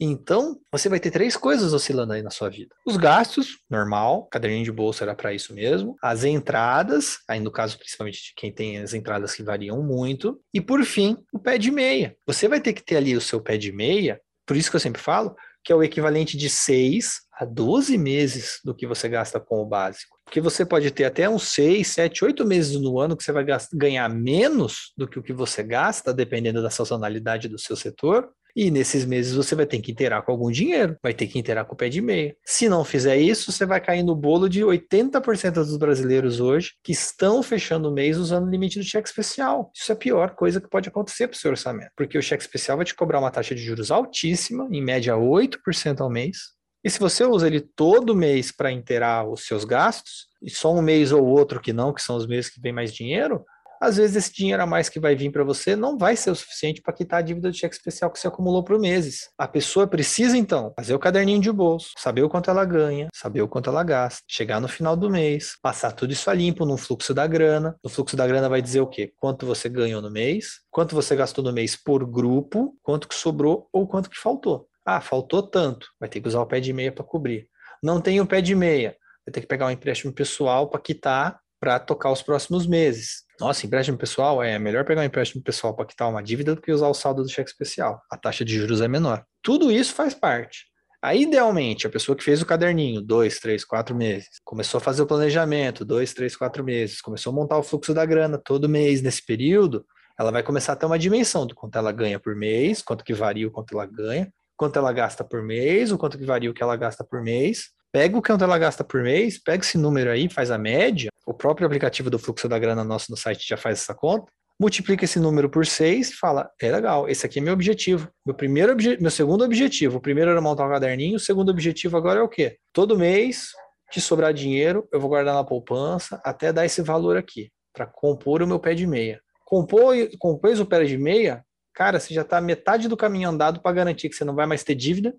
Então, você vai ter três coisas oscilando aí na sua vida. Os gastos, normal, caderninho de bolsa era para isso mesmo. As entradas, aí no caso principalmente de quem tem as entradas que variam muito. E por fim, o pé de meia. Você vai ter que ter ali o seu pé de meia por isso que eu sempre falo que é o equivalente de 6 a 12 meses do que você gasta com o básico. Porque você pode ter até uns 6, 7, 8 meses no ano que você vai ganhar menos do que o que você gasta, dependendo da sazonalidade do seu setor, e nesses meses você vai ter que inteirar com algum dinheiro, vai ter que inteirar com o pé de meia. Se não fizer isso, você vai cair no bolo de 80% dos brasileiros hoje que estão fechando o mês usando o limite do cheque especial. Isso é a pior coisa que pode acontecer para o seu orçamento, porque o cheque especial vai te cobrar uma taxa de juros altíssima, em média 8% ao mês, e se você usa ele todo mês para inteirar os seus gastos, e só um mês ou outro que não, que são os meses que vem mais dinheiro, às vezes esse dinheiro a mais que vai vir para você não vai ser o suficiente para quitar a dívida do cheque especial que você acumulou por meses. A pessoa precisa então fazer o caderninho de bolso, saber o quanto ela ganha, saber o quanto ela gasta, chegar no final do mês, passar tudo isso a limpo no fluxo da grana. O fluxo da grana vai dizer o quê? Quanto você ganhou no mês, quanto você gastou no mês por grupo, quanto que sobrou ou quanto que faltou. Ah, faltou tanto, vai ter que usar o pé de meia para cobrir. Não tem o pé de meia, vai ter que pegar um empréstimo pessoal para quitar para tocar os próximos meses. Nossa, empréstimo pessoal é melhor pegar um empréstimo pessoal para quitar uma dívida do que usar o saldo do cheque especial. A taxa de juros é menor. Tudo isso faz parte. Aí, idealmente, a pessoa que fez o caderninho, dois, três, quatro meses, começou a fazer o planejamento, dois, três, quatro meses, começou a montar o fluxo da grana todo mês nesse período, ela vai começar a ter uma dimensão do quanto ela ganha por mês, quanto que varia o quanto ela ganha, quanto ela gasta por mês, o quanto que varia o que ela gasta por mês, Pega o quanto ela gasta por mês, pega esse número aí, faz a média. O próprio aplicativo do fluxo da grana nosso no site já faz essa conta. Multiplica esse número por seis e fala: é legal, esse aqui é meu objetivo. Meu primeiro obje meu segundo objetivo. O primeiro era montar um caderninho, o segundo objetivo agora é o quê? Todo mês, de sobrar dinheiro, eu vou guardar na poupança até dar esse valor aqui, para compor o meu pé de meia. Compor, compôs o pé de meia, cara, você já está metade do caminho andado para garantir que você não vai mais ter dívida,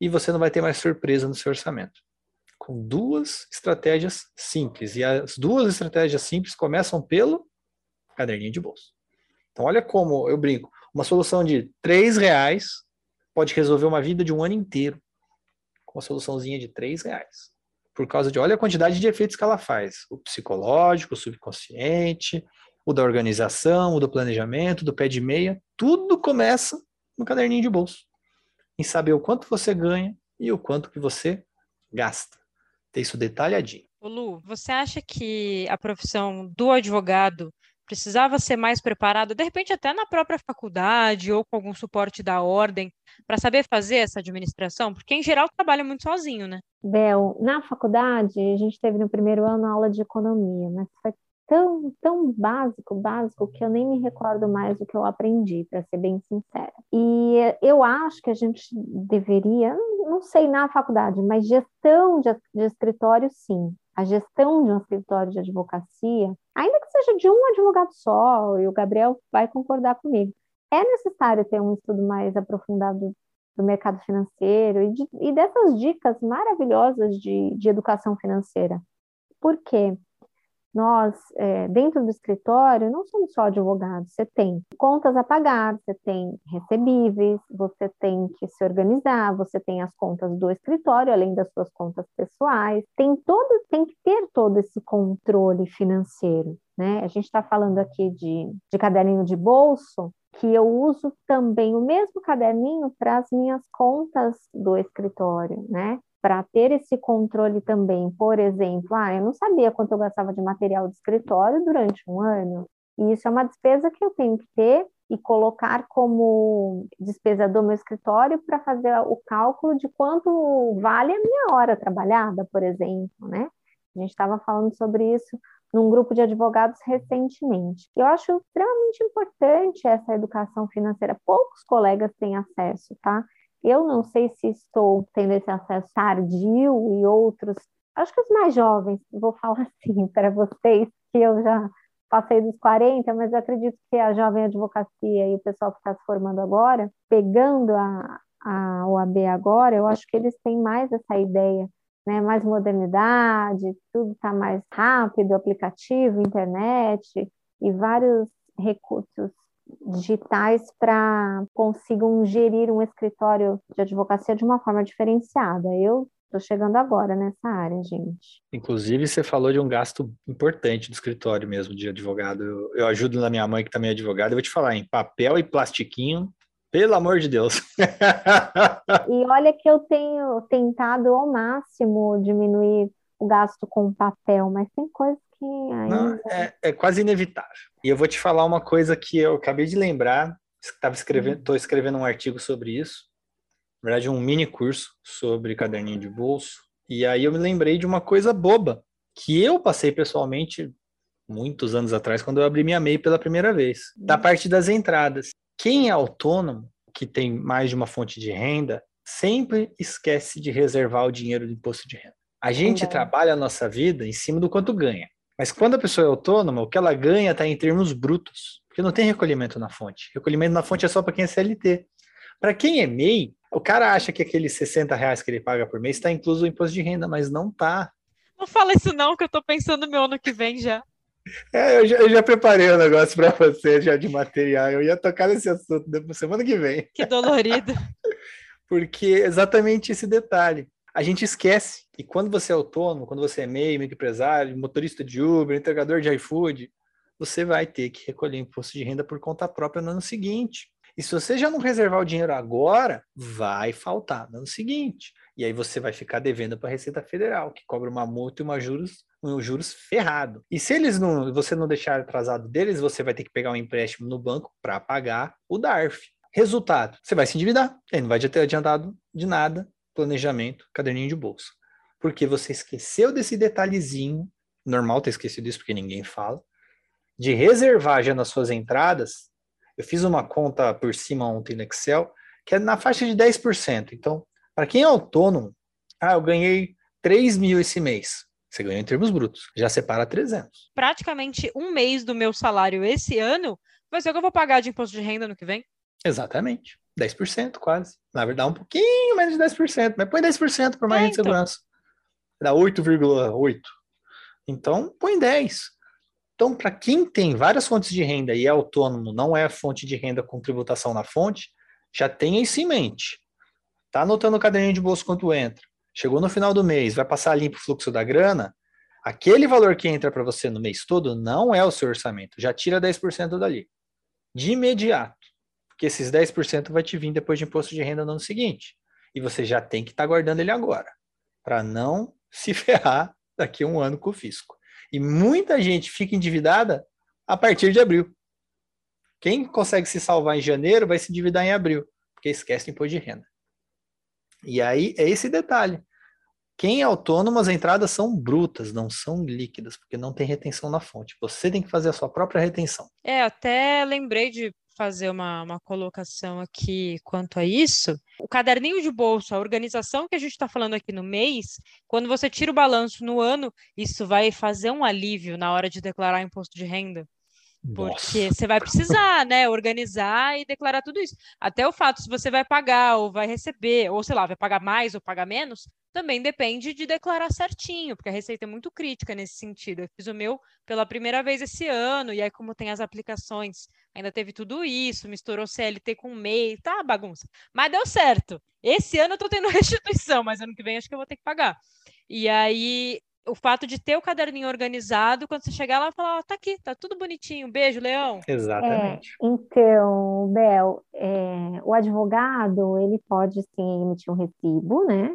e você não vai ter mais surpresa no seu orçamento. Com duas estratégias simples. E as duas estratégias simples começam pelo caderninho de bolso. Então, olha como eu brinco. Uma solução de três reais pode resolver uma vida de um ano inteiro. Com uma soluçãozinha de três reais. Por causa de, olha a quantidade de efeitos que ela faz. O psicológico, o subconsciente, o da organização, o do planejamento, do pé de meia. Tudo começa no caderninho de bolso em saber o quanto você ganha e o quanto que você gasta. Ter isso detalhadinho. Lu, você acha que a profissão do advogado precisava ser mais preparada, de repente até na própria faculdade ou com algum suporte da ordem, para saber fazer essa administração? Porque, em geral, trabalha muito sozinho, né? Bel, na faculdade, a gente teve no primeiro ano aula de economia, mas foi tão, tão básico, básico, que eu nem me recordo mais do que eu aprendi, para ser bem sincera. E eu acho que a gente deveria, não sei na faculdade, mas gestão de, de escritório, sim. A gestão de um escritório de advocacia, ainda que seja de um advogado só, e o Gabriel vai concordar comigo, é necessário ter um estudo mais aprofundado do mercado financeiro e, de, e dessas dicas maravilhosas de, de educação financeira. Por quê? Nós, é, dentro do escritório, não somos só advogados, você tem contas a pagar, você tem recebíveis, você tem que se organizar, você tem as contas do escritório, além das suas contas pessoais, tem todo, tem que ter todo esse controle financeiro, né? A gente está falando aqui de, de caderninho de bolso, que eu uso também o mesmo caderninho para as minhas contas do escritório, né? Para ter esse controle também, por exemplo, ah, eu não sabia quanto eu gastava de material de escritório durante um ano, e isso é uma despesa que eu tenho que ter e colocar como despesa do meu escritório para fazer o cálculo de quanto vale a minha hora trabalhada, por exemplo, né? A gente estava falando sobre isso num grupo de advogados recentemente. Eu acho extremamente importante essa educação financeira. Poucos colegas têm acesso, tá? Eu não sei se estou tendo esse acesso tardio e outros, acho que os mais jovens, vou falar *laughs* assim para vocês, que eu já passei dos 40, mas acredito que a jovem advocacia e o pessoal que está se formando agora, pegando a, a OAB agora, eu acho que eles têm mais essa ideia, né? mais modernidade, tudo está mais rápido, aplicativo, internet e vários recursos digitais para consigam gerir um escritório de advocacia de uma forma diferenciada. Eu estou chegando agora nessa área, gente. Inclusive, você falou de um gasto importante do escritório mesmo de advogado. Eu, eu ajudo na minha mãe que também é advogada. Eu vou te falar em papel e plastiquinho. Pelo amor de Deus. *laughs* e olha que eu tenho tentado ao máximo diminuir o gasto com papel, mas tem coisas que ainda... Não, é, é quase inevitável. E eu vou te falar uma coisa que eu acabei de lembrar, estava escrevendo, estou escrevendo um artigo sobre isso, na verdade um mini curso sobre caderninho de bolso, e aí eu me lembrei de uma coisa boba que eu passei pessoalmente muitos anos atrás quando eu abri minha MEI pela primeira vez, da hum. parte das entradas. Quem é autônomo, que tem mais de uma fonte de renda, sempre esquece de reservar o dinheiro do imposto de renda. A gente trabalha a nossa vida em cima do quanto ganha. Mas quando a pessoa é autônoma, o que ela ganha está em termos brutos, porque não tem recolhimento na fonte. Recolhimento na fonte é só para quem é CLT. Para quem é MEI, o cara acha que aqueles 60 reais que ele paga por mês está incluso o imposto de renda, mas não tá. Não fala isso não, que eu estou pensando no meu ano que vem já. É, eu já, eu já preparei o um negócio para você já de material. Eu ia tocar nesse assunto semana que vem. Que dolorido. *laughs* Porque exatamente esse detalhe a gente esquece. E quando você é autônomo, quando você é MEI, microempresário, motorista de Uber, entregador de iFood, você vai ter que recolher imposto de renda por conta própria no ano seguinte. E se você já não reservar o dinheiro agora, vai faltar no ano seguinte. E aí você vai ficar devendo para a Receita Federal, que cobra uma multa e uma juros, um juros ferrado. E se eles não, você não deixar atrasado deles, você vai ter que pegar um empréstimo no banco para pagar o DARF. Resultado, você vai se endividar, aí não vai ter adiantado de nada, planejamento, caderninho de bolsa. Porque você esqueceu desse detalhezinho, normal ter esquecido isso porque ninguém fala, de reservar já nas suas entradas. Eu fiz uma conta por cima ontem no Excel, que é na faixa de 10%. Então, para quem é autônomo, ah, eu ganhei 3 mil esse mês. Você ganhou em termos brutos, já separa 300. Praticamente um mês do meu salário esse ano vai ser o que eu vou pagar de imposto de renda no que vem. Exatamente. 10% quase. Na verdade, um pouquinho menos de 10%, mas põe 10% por mais é, de então. segurança. Dá 8,8%. Então, põe 10%. Então, para quem tem várias fontes de renda e é autônomo, não é fonte de renda com tributação na fonte, já tenha isso em mente. Tá anotando o caderninho de bolso quanto entra. Chegou no final do mês, vai passar limpo o fluxo da grana, aquele valor que entra para você no mês todo não é o seu orçamento, já tira 10% dali. De imediato porque esses 10% vai te vir depois de imposto de renda no ano seguinte. E você já tem que estar tá guardando ele agora, para não se *laughs* ferrar daqui a um ano com o fisco. E muita gente fica endividada a partir de abril. Quem consegue se salvar em janeiro vai se endividar em abril, porque esquece o imposto de renda. E aí é esse detalhe. Quem é autônomo, as entradas são brutas, não são líquidas, porque não tem retenção na fonte. Você tem que fazer a sua própria retenção. É, até lembrei de fazer uma, uma colocação aqui quanto a isso. O caderninho de bolso, a organização que a gente está falando aqui no mês, quando você tira o balanço no ano, isso vai fazer um alívio na hora de declarar imposto de renda. Porque Nossa. você vai precisar, né, organizar e declarar tudo isso. Até o fato se você vai pagar ou vai receber, ou sei lá, vai pagar mais ou pagar menos, também depende de declarar certinho, porque a Receita é muito crítica nesse sentido. Eu fiz o meu pela primeira vez esse ano, e aí, como tem as aplicações, ainda teve tudo isso, misturou CLT com MEI, tá bagunça. Mas deu certo. Esse ano eu tô tendo *laughs* restituição, mas ano que vem acho que eu vou ter que pagar. E aí o fato de ter o caderninho organizado, quando você chegar lá, falar, oh, tá aqui, tá tudo bonitinho, beijo, Leão. Exatamente. É, então, Bel, é, o advogado, ele pode sim emitir um recibo, né,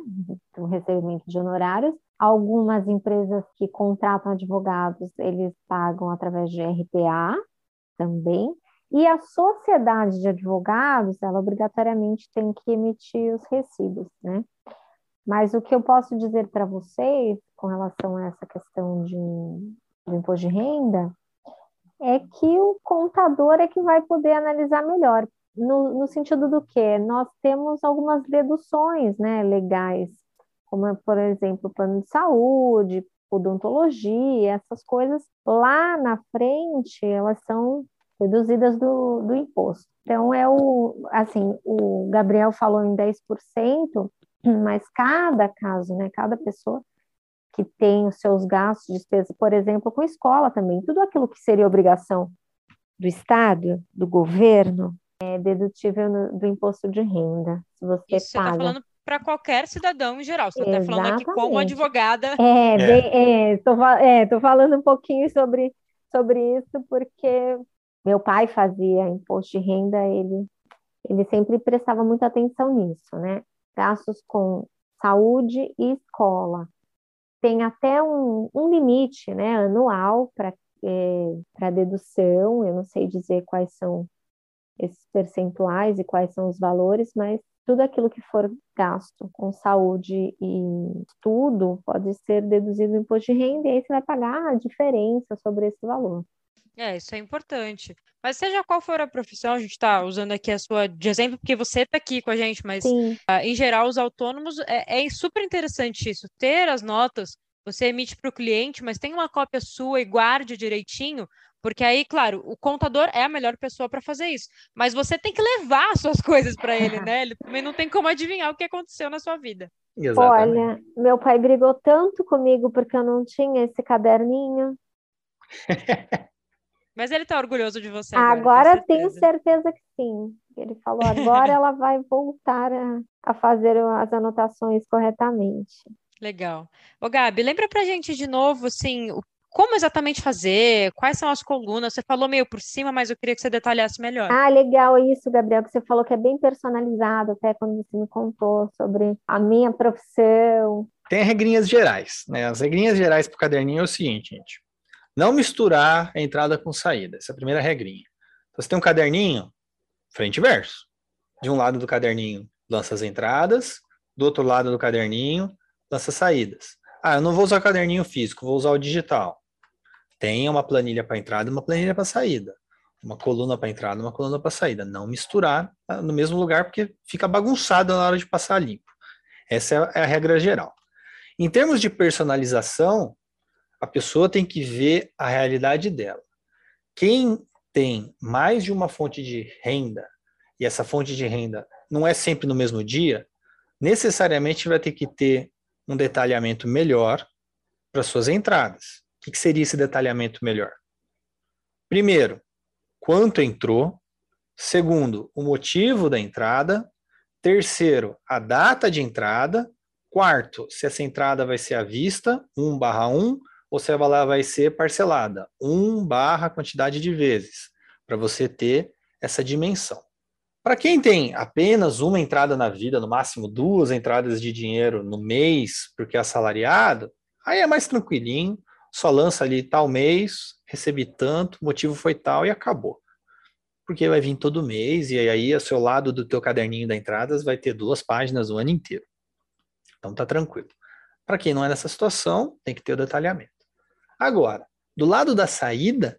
do recebimento de honorários. Algumas empresas que contratam advogados, eles pagam através de RPA também. E a sociedade de advogados, ela obrigatoriamente tem que emitir os recibos, né? Mas o que eu posso dizer para vocês com relação a essa questão de, do imposto de renda é que o contador é que vai poder analisar melhor. No, no sentido do que? Nós temos algumas deduções né, legais, como, por exemplo, plano de saúde, odontologia, essas coisas, lá na frente, elas são reduzidas do, do imposto. Então, é o, assim, o Gabriel falou em 10%, mas cada caso, né, cada pessoa que tem os seus gastos, despesas, por exemplo, com escola também, tudo aquilo que seria obrigação do Estado, do governo, é dedutível no, do imposto de renda. Se você Isso paga. Você está falando para qualquer cidadão em geral. Você está falando aqui como advogada. É, estou é. é, falando um pouquinho sobre, sobre isso, porque meu pai fazia imposto de renda, ele, ele sempre prestava muita atenção nisso, né? Gastos com saúde e escola. Tem até um, um limite né, anual para é, dedução, eu não sei dizer quais são esses percentuais e quais são os valores, mas tudo aquilo que for gasto com saúde e estudo pode ser deduzido no imposto de renda e aí você vai pagar a diferença sobre esse valor. É, isso é importante. Mas seja qual for a profissão, a gente está usando aqui a sua de exemplo, porque você está aqui com a gente, mas uh, em geral, os autônomos, é, é super interessante isso, ter as notas, você emite para o cliente, mas tem uma cópia sua e guarde direitinho, porque aí, claro, o contador é a melhor pessoa para fazer isso. Mas você tem que levar as suas coisas para ele, né? Ele também não tem como adivinhar o que aconteceu na sua vida. Exatamente. Olha, meu pai brigou tanto comigo porque eu não tinha esse caderninho. *laughs* Mas ele tá orgulhoso de você. Agora, agora tenho certeza que sim. Ele falou, *laughs* agora ela vai voltar a, a fazer as anotações corretamente. Legal. Ô, Gabi, lembra pra gente de novo, assim, como exatamente fazer, quais são as colunas? Você falou meio por cima, mas eu queria que você detalhasse melhor. Ah, legal isso, Gabriel, que você falou que é bem personalizado, até quando você me contou sobre a minha profissão. Tem regrinhas gerais, né? As regrinhas gerais para o caderninho é o seguinte, gente. Não misturar a entrada com saída. Essa é a primeira regrinha. Então, você tem um caderninho, frente e verso. De um lado do caderninho, lança as entradas. Do outro lado do caderninho, lança saídas. Ah, eu não vou usar caderninho físico, vou usar o digital. Tenha uma planilha para entrada e uma planilha para saída. Uma coluna para entrada uma coluna para saída. Não misturar ah, no mesmo lugar, porque fica bagunçado na hora de passar limpo. Essa é a regra geral. Em termos de personalização, a pessoa tem que ver a realidade dela. Quem tem mais de uma fonte de renda, e essa fonte de renda não é sempre no mesmo dia, necessariamente vai ter que ter um detalhamento melhor para suas entradas. O que seria esse detalhamento melhor? Primeiro, quanto entrou. Segundo, o motivo da entrada. Terceiro, a data de entrada. Quarto, se essa entrada vai ser à vista, 1 barra 1, ou se ela vai ser parcelada, 1 barra quantidade de vezes, para você ter essa dimensão. Para quem tem apenas uma entrada na vida, no máximo duas entradas de dinheiro no mês, porque é assalariado, aí é mais tranquilinho, só lança ali tal mês, recebi tanto, motivo foi tal e acabou. Porque vai vir todo mês e aí ao seu lado do teu caderninho da entradas vai ter duas páginas o ano inteiro. Então tá tranquilo. Para quem não é nessa situação, tem que ter o detalhamento. Agora, do lado da saída,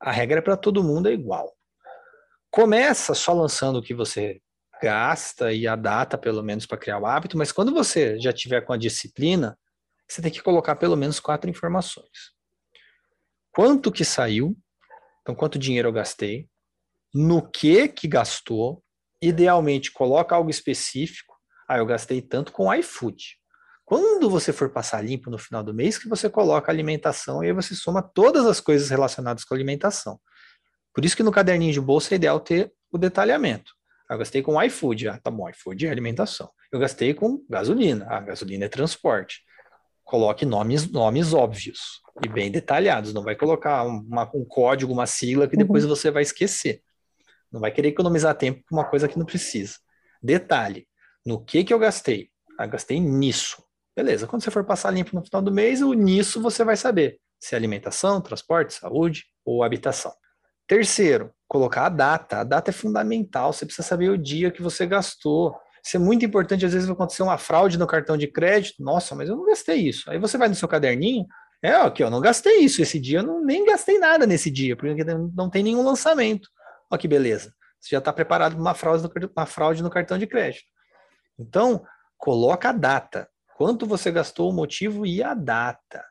a regra para todo mundo é igual. Começa só lançando o que você gasta e a data, pelo menos, para criar o hábito, mas quando você já tiver com a disciplina, você tem que colocar pelo menos quatro informações. Quanto que saiu, então quanto dinheiro eu gastei, no que que gastou, idealmente coloca algo específico, ah, eu gastei tanto com iFood. Quando você for passar limpo no final do mês, que você coloca alimentação e aí você soma todas as coisas relacionadas com alimentação. Por isso que no caderninho de bolsa é ideal ter o detalhamento. Ah, eu gastei com iFood, ah, tá bom, iFood é alimentação. Eu gastei com gasolina, ah, gasolina é transporte. Coloque nomes, nomes óbvios e bem detalhados. Não vai colocar uma, um código, uma sigla que depois uhum. você vai esquecer. Não vai querer economizar tempo com uma coisa que não precisa. Detalhe, no que que eu gastei? Ah, gastei nisso. Beleza, quando você for passar limpo no final do mês, o nisso você vai saber se é alimentação, transporte, saúde ou habitação. Terceiro, colocar a data. A data é fundamental, você precisa saber o dia que você gastou. Isso é muito importante, às vezes vai acontecer uma fraude no cartão de crédito. Nossa, mas eu não gastei isso. Aí você vai no seu caderninho, é, aqui, eu não gastei isso esse dia, eu não, nem gastei nada nesse dia, porque não tem nenhum lançamento. Olha que beleza. Você já está preparado para uma fraude, no, uma fraude no cartão de crédito. Então, coloca a data quanto você gastou, o motivo e a data.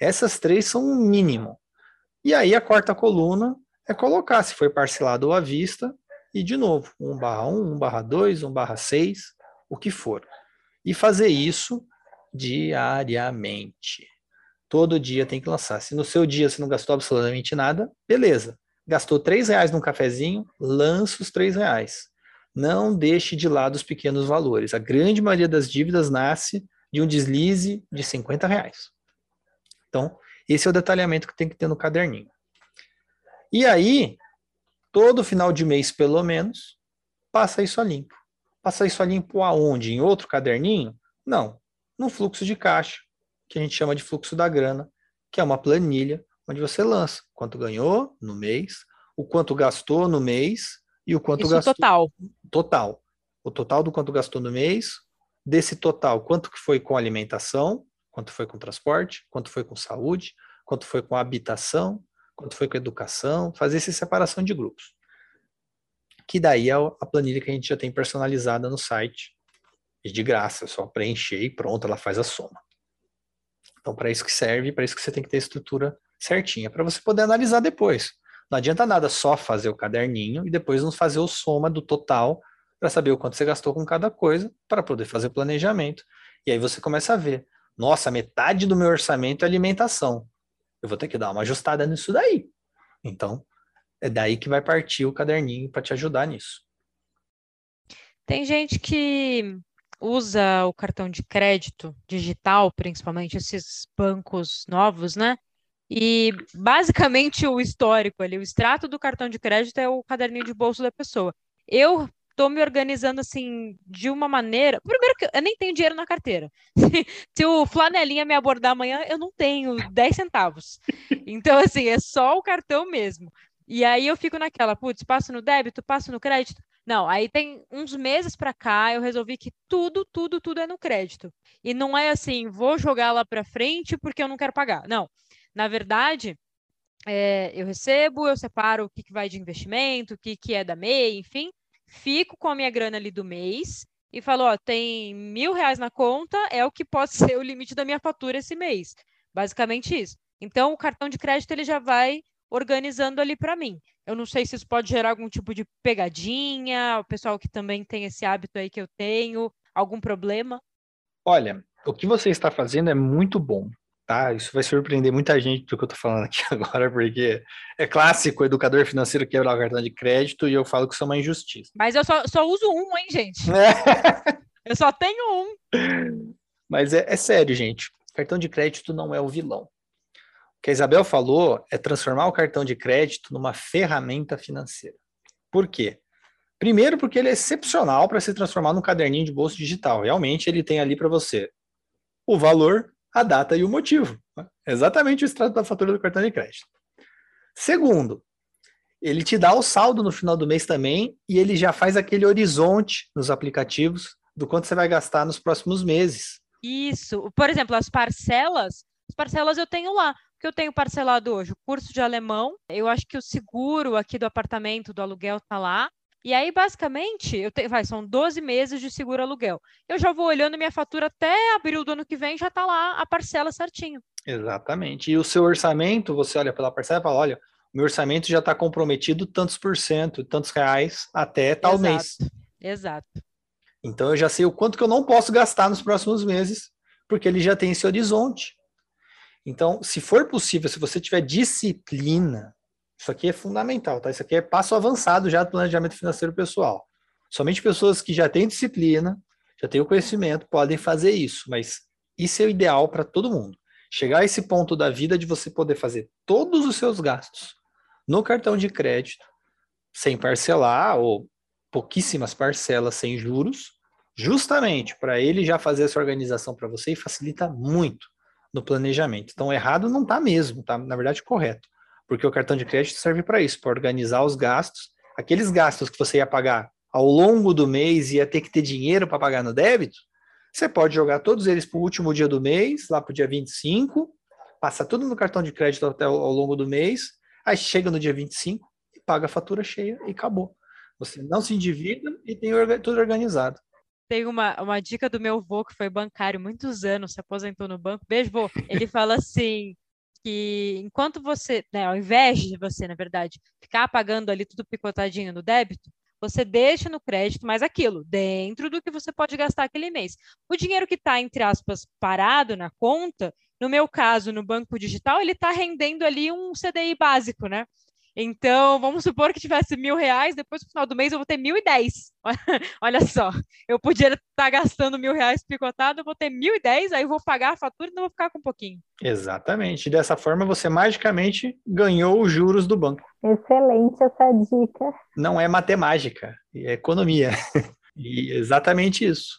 Essas três são o um mínimo. E aí a quarta coluna é colocar se foi parcelado à vista e de novo, 1 barra 1, 1 barra 2, 1 barra 6, o que for. E fazer isso diariamente. Todo dia tem que lançar. Se no seu dia você não gastou absolutamente nada, beleza. Gastou três reais num cafezinho, lança os três reais. Não deixe de lado os pequenos valores. A grande maioria das dívidas nasce de um deslize de 50 reais. Então, esse é o detalhamento que tem que ter no caderninho. E aí, todo final de mês, pelo menos, passa isso a limpo. Passa isso a limpo aonde? Em outro caderninho? Não, no fluxo de caixa, que a gente chama de fluxo da grana, que é uma planilha onde você lança quanto ganhou no mês, o quanto gastou no mês e o quanto isso gastou total. Total. O total do quanto gastou no mês, Desse total, quanto que foi com alimentação, quanto foi com transporte, quanto foi com saúde, quanto foi com habitação, quanto foi com educação, fazer essa separação de grupos. Que daí é a planilha que a gente já tem personalizada no site, e de graça, é só preencher e pronto, ela faz a soma. Então, para isso que serve, para isso que você tem que ter a estrutura certinha, para você poder analisar depois. Não adianta nada só fazer o caderninho e depois não fazer o soma do total para saber o quanto você gastou com cada coisa, para poder fazer planejamento. E aí você começa a ver, nossa, metade do meu orçamento é alimentação. Eu vou ter que dar uma ajustada nisso daí. Então, é daí que vai partir o caderninho para te ajudar nisso. Tem gente que usa o cartão de crédito digital, principalmente esses bancos novos, né? E basicamente o histórico ali, o extrato do cartão de crédito é o caderninho de bolso da pessoa. Eu tô me organizando assim de uma maneira. Primeiro que eu nem tenho dinheiro na carteira. *laughs* Se o flanelinha me abordar amanhã, eu não tenho 10 centavos. Então, assim, é só o cartão mesmo. E aí eu fico naquela, putz, passo no débito, passo no crédito. Não, aí tem uns meses para cá eu resolvi que tudo, tudo, tudo é no crédito. E não é assim, vou jogar lá para frente porque eu não quero pagar. Não. Na verdade, é, eu recebo, eu separo o que, que vai de investimento, o que, que é da MEI, enfim, fico com a minha grana ali do mês e falo, ó, tem mil reais na conta, é o que pode *laughs* ser o limite da minha fatura esse mês. Basicamente isso. Então, o cartão de crédito ele já vai organizando ali para mim. Eu não sei se isso pode gerar algum tipo de pegadinha, o pessoal que também tem esse hábito aí que eu tenho, algum problema. Olha, o que você está fazendo é muito bom tá? Isso vai surpreender muita gente do que eu tô falando aqui *laughs* agora, porque é clássico o educador financeiro quebrar o cartão de crédito e eu falo que isso é uma injustiça. Mas eu só, só uso um, hein, gente? É. *laughs* eu só tenho um. Mas é, é sério, gente. Cartão de crédito não é o vilão. O que a Isabel falou é transformar o cartão de crédito numa ferramenta financeira. Por quê? Primeiro, porque ele é excepcional para se transformar num caderninho de bolso digital. Realmente, ele tem ali para você o valor a data e o motivo. Né? Exatamente o extrato da fatura do cartão de crédito. Segundo, ele te dá o saldo no final do mês também e ele já faz aquele horizonte nos aplicativos do quanto você vai gastar nos próximos meses. Isso. Por exemplo, as parcelas, as parcelas eu tenho lá, porque eu tenho parcelado hoje o curso de alemão, eu acho que o seguro aqui do apartamento, do aluguel, tá lá. E aí, basicamente, eu tenho, vai, são 12 meses de seguro aluguel. Eu já vou olhando minha fatura até abril do ano que vem, já está lá a parcela certinho. Exatamente. E o seu orçamento, você olha pela parcela e fala: olha, meu orçamento já está comprometido tantos por cento, tantos reais até tal Exato. mês. Exato. Então eu já sei o quanto que eu não posso gastar nos próximos meses, porque ele já tem esse horizonte. Então, se for possível, se você tiver disciplina, isso aqui é fundamental, tá? Isso aqui é passo avançado já do planejamento financeiro pessoal. Somente pessoas que já têm disciplina, já têm o conhecimento, podem fazer isso, mas isso é o ideal para todo mundo. Chegar a esse ponto da vida de você poder fazer todos os seus gastos no cartão de crédito, sem parcelar, ou pouquíssimas parcelas sem juros, justamente para ele já fazer essa organização para você e facilita muito no planejamento. Então, errado não está mesmo, tá? Na verdade, correto. Porque o cartão de crédito serve para isso, para organizar os gastos. Aqueles gastos que você ia pagar ao longo do mês e ia ter que ter dinheiro para pagar no débito, você pode jogar todos eles para o último dia do mês, lá para o dia 25, passa tudo no cartão de crédito até ao, ao longo do mês, aí chega no dia 25 e paga a fatura cheia e acabou. Você não se endivida e tem tudo organizado. Tem uma, uma dica do meu avô, que foi bancário muitos anos, se aposentou no banco. Beijo, vô. Ele fala assim: que enquanto você, né, ao invés de você, na verdade, ficar pagando ali tudo picotadinho no débito, você deixa no crédito mais aquilo, dentro do que você pode gastar aquele mês. O dinheiro que está, entre aspas, parado na conta, no meu caso, no banco digital, ele está rendendo ali um CDI básico, né? Então, vamos supor que tivesse mil reais, depois no final do mês eu vou ter mil e dez. *laughs* Olha só, eu podia estar tá gastando mil reais picotado, eu vou ter mil e dez, aí eu vou pagar a fatura e não vou ficar com um pouquinho. Exatamente. Dessa forma, você magicamente ganhou os juros do banco. Excelente essa dica. Não é matemática, é economia. *laughs* e exatamente isso.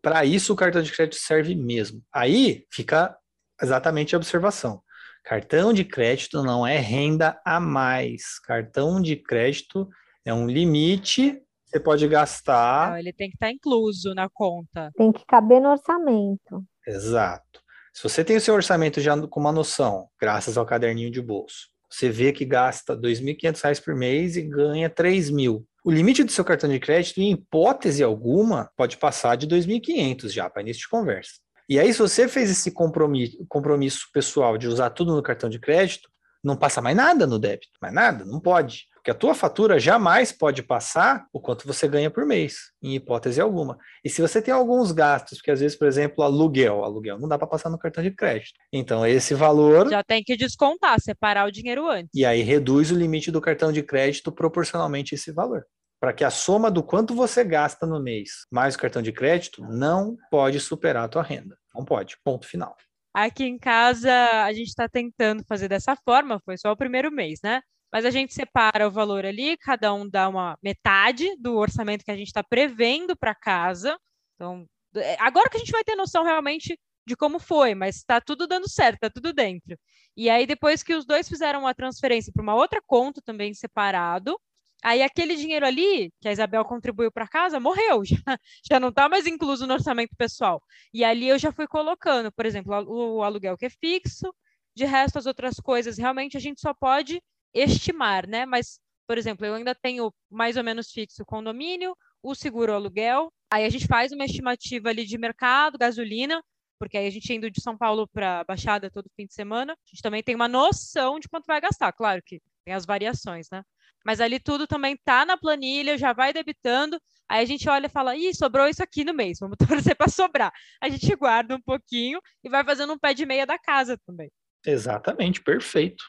Para isso, o cartão de crédito serve mesmo. Aí fica exatamente a observação Cartão de crédito não é renda a mais. Cartão de crédito é um limite, você pode gastar. Não, ele tem que estar incluso na conta. Tem que caber no orçamento. Exato. Se você tem o seu orçamento já com uma noção, graças ao caderninho de bolso, você vê que gasta R$ 2.500 por mês e ganha R$ 3.000. O limite do seu cartão de crédito, em hipótese alguma, pode passar de 2.500 já para início de conversa. E aí, se você fez esse compromisso, compromisso pessoal de usar tudo no cartão de crédito, não passa mais nada no débito, mais nada, não pode. Porque a tua fatura jamais pode passar o quanto você ganha por mês, em hipótese alguma. E se você tem alguns gastos, porque às vezes, por exemplo, aluguel, aluguel não dá para passar no cartão de crédito. Então, esse valor. Já tem que descontar, separar o dinheiro antes. E aí reduz o limite do cartão de crédito proporcionalmente a esse valor para que a soma do quanto você gasta no mês mais o cartão de crédito não pode superar a tua renda. Não pode, ponto final. Aqui em casa a gente está tentando fazer dessa forma, foi só o primeiro mês, né? Mas a gente separa o valor ali, cada um dá uma metade do orçamento que a gente está prevendo para casa. Então, é, agora que a gente vai ter noção realmente de como foi, mas está tudo dando certo, está tudo dentro. E aí, depois que os dois fizeram a transferência para uma outra conta também separado, Aí aquele dinheiro ali que a Isabel contribuiu para casa morreu, *laughs* já, já não está mais incluso no orçamento pessoal. E ali eu já fui colocando, por exemplo, o aluguel que é fixo, de resto as outras coisas realmente a gente só pode estimar, né? Mas, por exemplo, eu ainda tenho mais ou menos fixo o condomínio, o seguro aluguel, aí a gente faz uma estimativa ali de mercado, gasolina, porque aí a gente indo de São Paulo para Baixada todo fim de semana, a gente também tem uma noção de quanto vai gastar, claro que tem as variações, né? Mas ali tudo também tá na planilha, já vai debitando. Aí a gente olha e fala: ih, sobrou isso aqui no mês, vamos *laughs* torcer para sobrar. A gente guarda um pouquinho e vai fazendo um pé de meia da casa também. Exatamente, perfeito.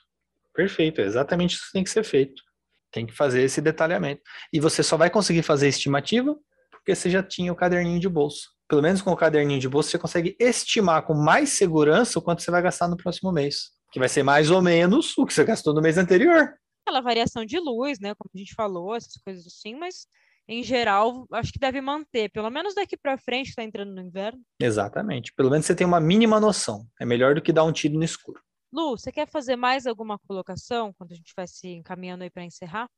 Perfeito, é exatamente isso tem que ser feito. Tem que fazer esse detalhamento. E você só vai conseguir fazer estimativa porque você já tinha o caderninho de bolso. Pelo menos com o caderninho de bolso, você consegue estimar com mais segurança o quanto você vai gastar no próximo mês. Que vai ser mais ou menos o que você gastou no mês anterior aquela variação de luz, né? Como a gente falou, essas coisas assim, mas em geral, acho que deve manter, pelo menos daqui para frente, está entrando no inverno. Exatamente. Pelo menos você tem uma mínima noção. É melhor do que dar um tiro no escuro. Lu, você quer fazer mais alguma colocação quando a gente vai se encaminhando aí para encerrar?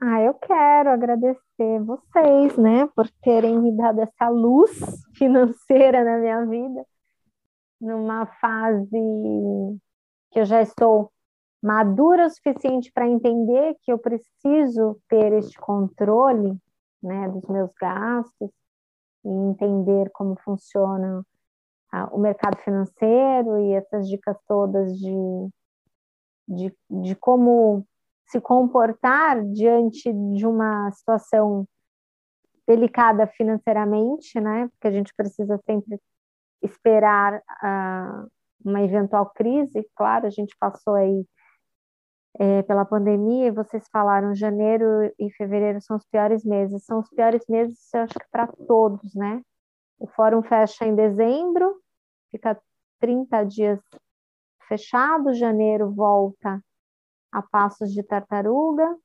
Ah, eu quero agradecer vocês, né, por terem me dado essa luz *laughs* financeira na minha vida, numa fase que eu já estou madura o suficiente para entender que eu preciso ter este controle, né, dos meus gastos e entender como funciona o mercado financeiro e essas dicas todas de, de, de como se comportar diante de uma situação delicada financeiramente, né? Porque a gente precisa sempre esperar uh, uma eventual crise. Claro, a gente passou aí é, pela pandemia vocês falaram janeiro e fevereiro são os piores meses. São os piores meses, eu acho que para todos, né? O fórum fecha em dezembro, fica 30 dias fechado, janeiro volta a passos de tartaruga,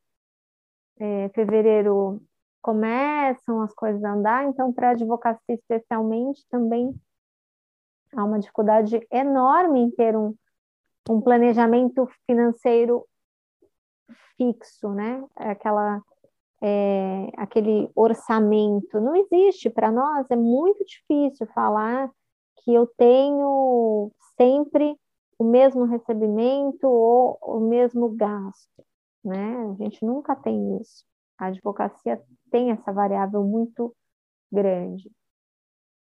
é, fevereiro começam as coisas a andar, então para a advocacia especialmente também há uma dificuldade enorme em ter um, um planejamento financeiro fixo, né? Aquela, é, aquele orçamento não existe para nós, é muito difícil falar que eu tenho sempre o mesmo recebimento ou o mesmo gasto, né? A gente nunca tem isso. A advocacia tem essa variável muito grande.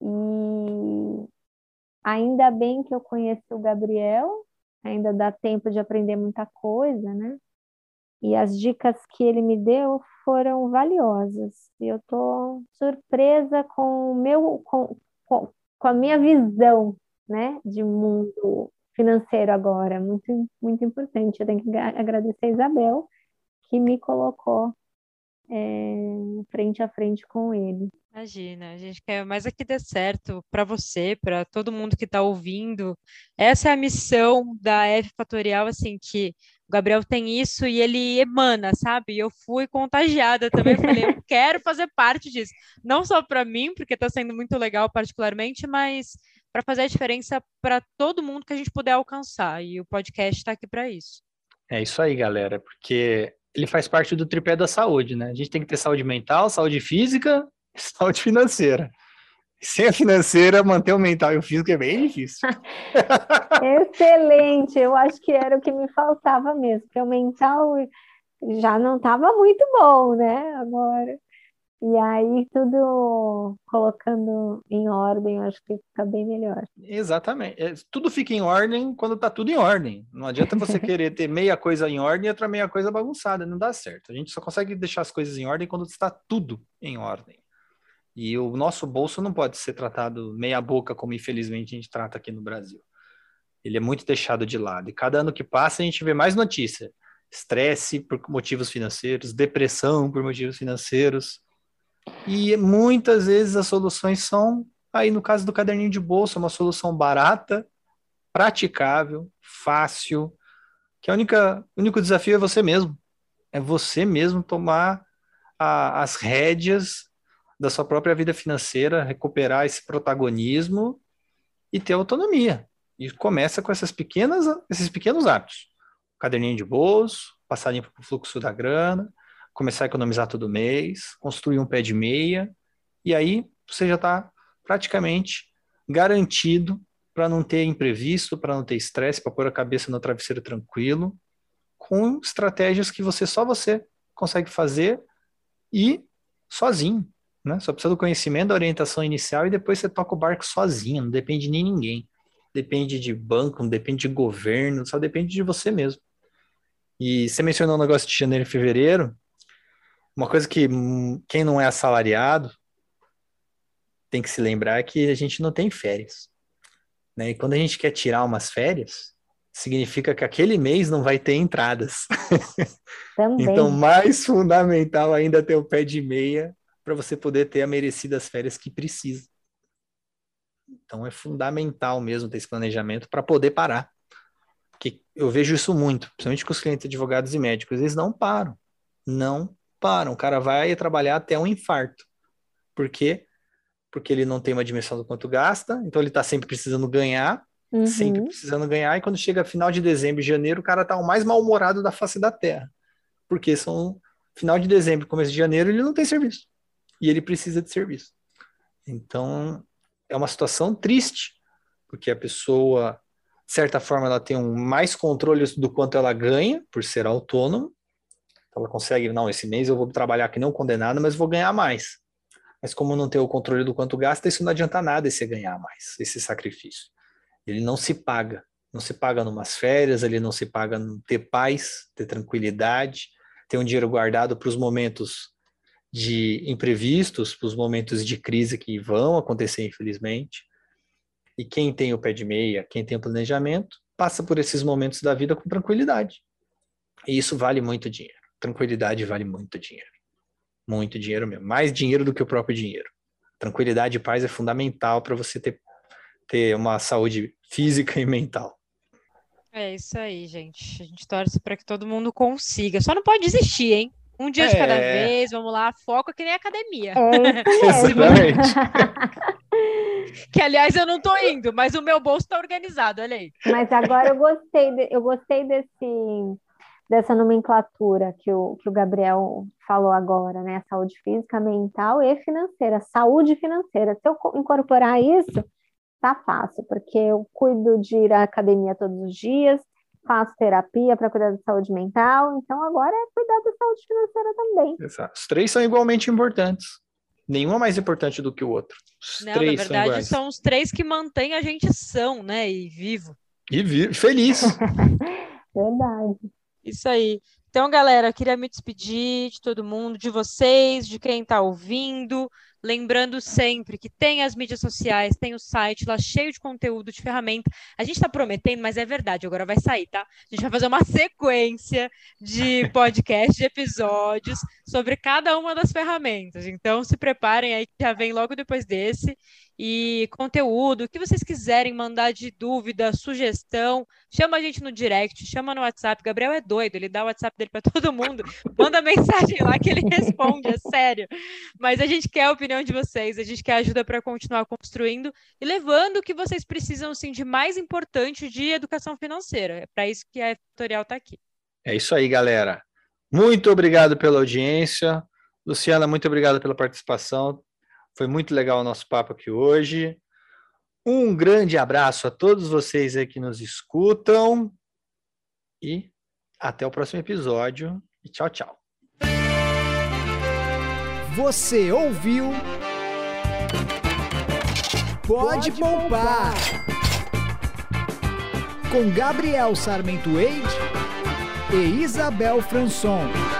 E ainda bem que eu conheci o Gabriel, ainda dá tempo de aprender muita coisa, né? E as dicas que ele me deu foram valiosas. E eu estou surpresa com o meu com, com, com a minha visão, né, de mundo financeiro agora, muito, muito importante. Eu tenho que agradecer a Isabel, que me colocou é, frente a frente com ele. Imagina, a gente quer mais é que dê certo para você, para todo mundo que está ouvindo. Essa é a missão da F Fatorial, assim, que o Gabriel tem isso e ele emana, sabe? Eu fui contagiada também, falei, eu *laughs* quero fazer parte disso. Não só para mim, porque está sendo muito legal particularmente, mas para fazer a diferença para todo mundo que a gente puder alcançar. E o podcast está aqui para isso. É isso aí, galera, porque ele faz parte do tripé da saúde, né? A gente tem que ter saúde mental, saúde física e *laughs* saúde financeira. Sem a financeira, manter o mental e o físico é bem difícil. *laughs* Excelente, eu acho que era o que me faltava mesmo, porque o mental já não estava muito bom, né? Agora. E aí, tudo colocando em ordem, eu acho que fica bem melhor. Exatamente. É, tudo fica em ordem quando está tudo em ordem. Não adianta você *laughs* querer ter meia coisa em ordem e outra meia coisa bagunçada. Não dá certo. A gente só consegue deixar as coisas em ordem quando está tudo em ordem. E o nosso bolso não pode ser tratado meia boca, como infelizmente a gente trata aqui no Brasil. Ele é muito deixado de lado. E cada ano que passa, a gente vê mais notícia. Estresse por motivos financeiros, depressão por motivos financeiros e muitas vezes as soluções são, aí no caso do caderninho de bolsa, uma solução barata, praticável, fácil, que a única, o único desafio é você mesmo. É você mesmo tomar a, as rédeas da sua própria vida financeira, recuperar esse protagonismo e ter autonomia. E começa com essas pequenas, esses pequenos hábitos. Caderninho de bolso, passar limpo o fluxo da grana, começar a economizar todo mês, construir um pé de meia, e aí você já está praticamente garantido para não ter imprevisto, para não ter estresse, para pôr a cabeça no travesseiro tranquilo, com estratégias que você só você consegue fazer e sozinho, né? Só precisa do conhecimento, da orientação inicial e depois você toca o barco sozinho, não depende de ninguém. Depende de banco, não depende de governo, só depende de você mesmo. E você mencionou o um negócio de janeiro e fevereiro, uma coisa que hum, quem não é assalariado tem que se lembrar é que a gente não tem férias. Né? E quando a gente quer tirar umas férias, significa que aquele mês não vai ter entradas. *laughs* então, mais fundamental ainda ter o pé de meia para você poder ter a merecidas férias que precisa. Então, é fundamental mesmo ter esse planejamento para poder parar. Porque eu vejo isso muito, principalmente com os clientes advogados e médicos, eles não param. Não param. O cara vai trabalhar até um infarto. Por quê? Porque ele não tem uma dimensão do quanto gasta, então ele está sempre precisando ganhar, Uhum. Sempre precisando ganhar. E quando chega final de dezembro e janeiro, o cara tá o mais mal-humorado da face da terra. Porque são final de dezembro, começo de janeiro, ele não tem serviço. E ele precisa de serviço. Então, é uma situação triste, porque a pessoa, de certa forma, ela tem um mais controle do quanto ela ganha, por ser autônomo. Então, ela consegue, não, esse mês eu vou trabalhar que não condenado, mas vou ganhar mais. Mas como não tem o controle do quanto gasta, isso não adianta nada esse ganhar mais, esse sacrifício. Ele não se paga. Não se paga numas férias, ele não se paga ter paz, ter tranquilidade, ter um dinheiro guardado para os momentos de imprevistos, para os momentos de crise que vão acontecer, infelizmente. E quem tem o pé de meia, quem tem o planejamento, passa por esses momentos da vida com tranquilidade. E isso vale muito dinheiro. Tranquilidade vale muito dinheiro. Muito dinheiro mesmo. Mais dinheiro do que o próprio dinheiro. Tranquilidade e paz é fundamental para você ter, ter uma saúde física e mental. É isso aí, gente. A gente torce para que todo mundo consiga. Só não pode desistir, hein? Um dia de cada É. vez, vamos lá, foco que nem academia. É. *laughs* *laughs* Que, aliás, eu não tô indo, mas o meu bolso tá organizado, olha aí. Mas agora eu gostei, de- eu gostei desse, dessa nomenclatura que o, que o Gabriel falou agora, né? Saúde física, mental e financeira. Saúde financeira. Se eu co- incorporar isso, tá fácil, porque eu cuido de ir à academia todos os dias, faço terapia para cuidar da saúde mental, então agora é cuidar da saúde financeira também. Exato. Os três são igualmente importantes. Nenhum é mais importante do que o outro. Os Não, na três são verdade, iguais. são os três que mantêm a gente são, né? E vivo. E vi- feliz. *laughs* Verdade. Isso aí. Então, galera, eu queria me despedir de todo mundo, de vocês, de quem está ouvindo. Lembrando sempre que tem as mídias sociais, tem o site lá cheio de conteúdo, de ferramenta. A gente está prometendo, mas é verdade, agora vai sair, tá? A gente vai fazer uma sequência de *laughs* podcast, de episódios sobre cada uma das ferramentas. Então, se preparem aí que já vem logo depois desse. E conteúdo, o que vocês quiserem mandar de dúvida, sugestão, chama a gente no direct, chama no WhatsApp. Gabriel é doido, ele dá o WhatsApp dele para *laughs* todo mundo, manda mensagem lá que ele responde, é sério. Mas a gente quer a opinião de vocês, a gente quer ajuda para continuar construindo e levando o que vocês precisam assim, de mais importante de educação financeira. É para isso que a tutorial está aqui. É isso aí, galera. Muito obrigado pela audiência. Luciana, muito obrigado pela participação. Foi muito legal o nosso papo aqui hoje. Um grande abraço a todos vocês aí que nos escutam. E até o próximo episódio. E tchau, tchau. Você ouviu? Pode, poupar. Com Gabriel Sarmento Eide e Isabel Franson.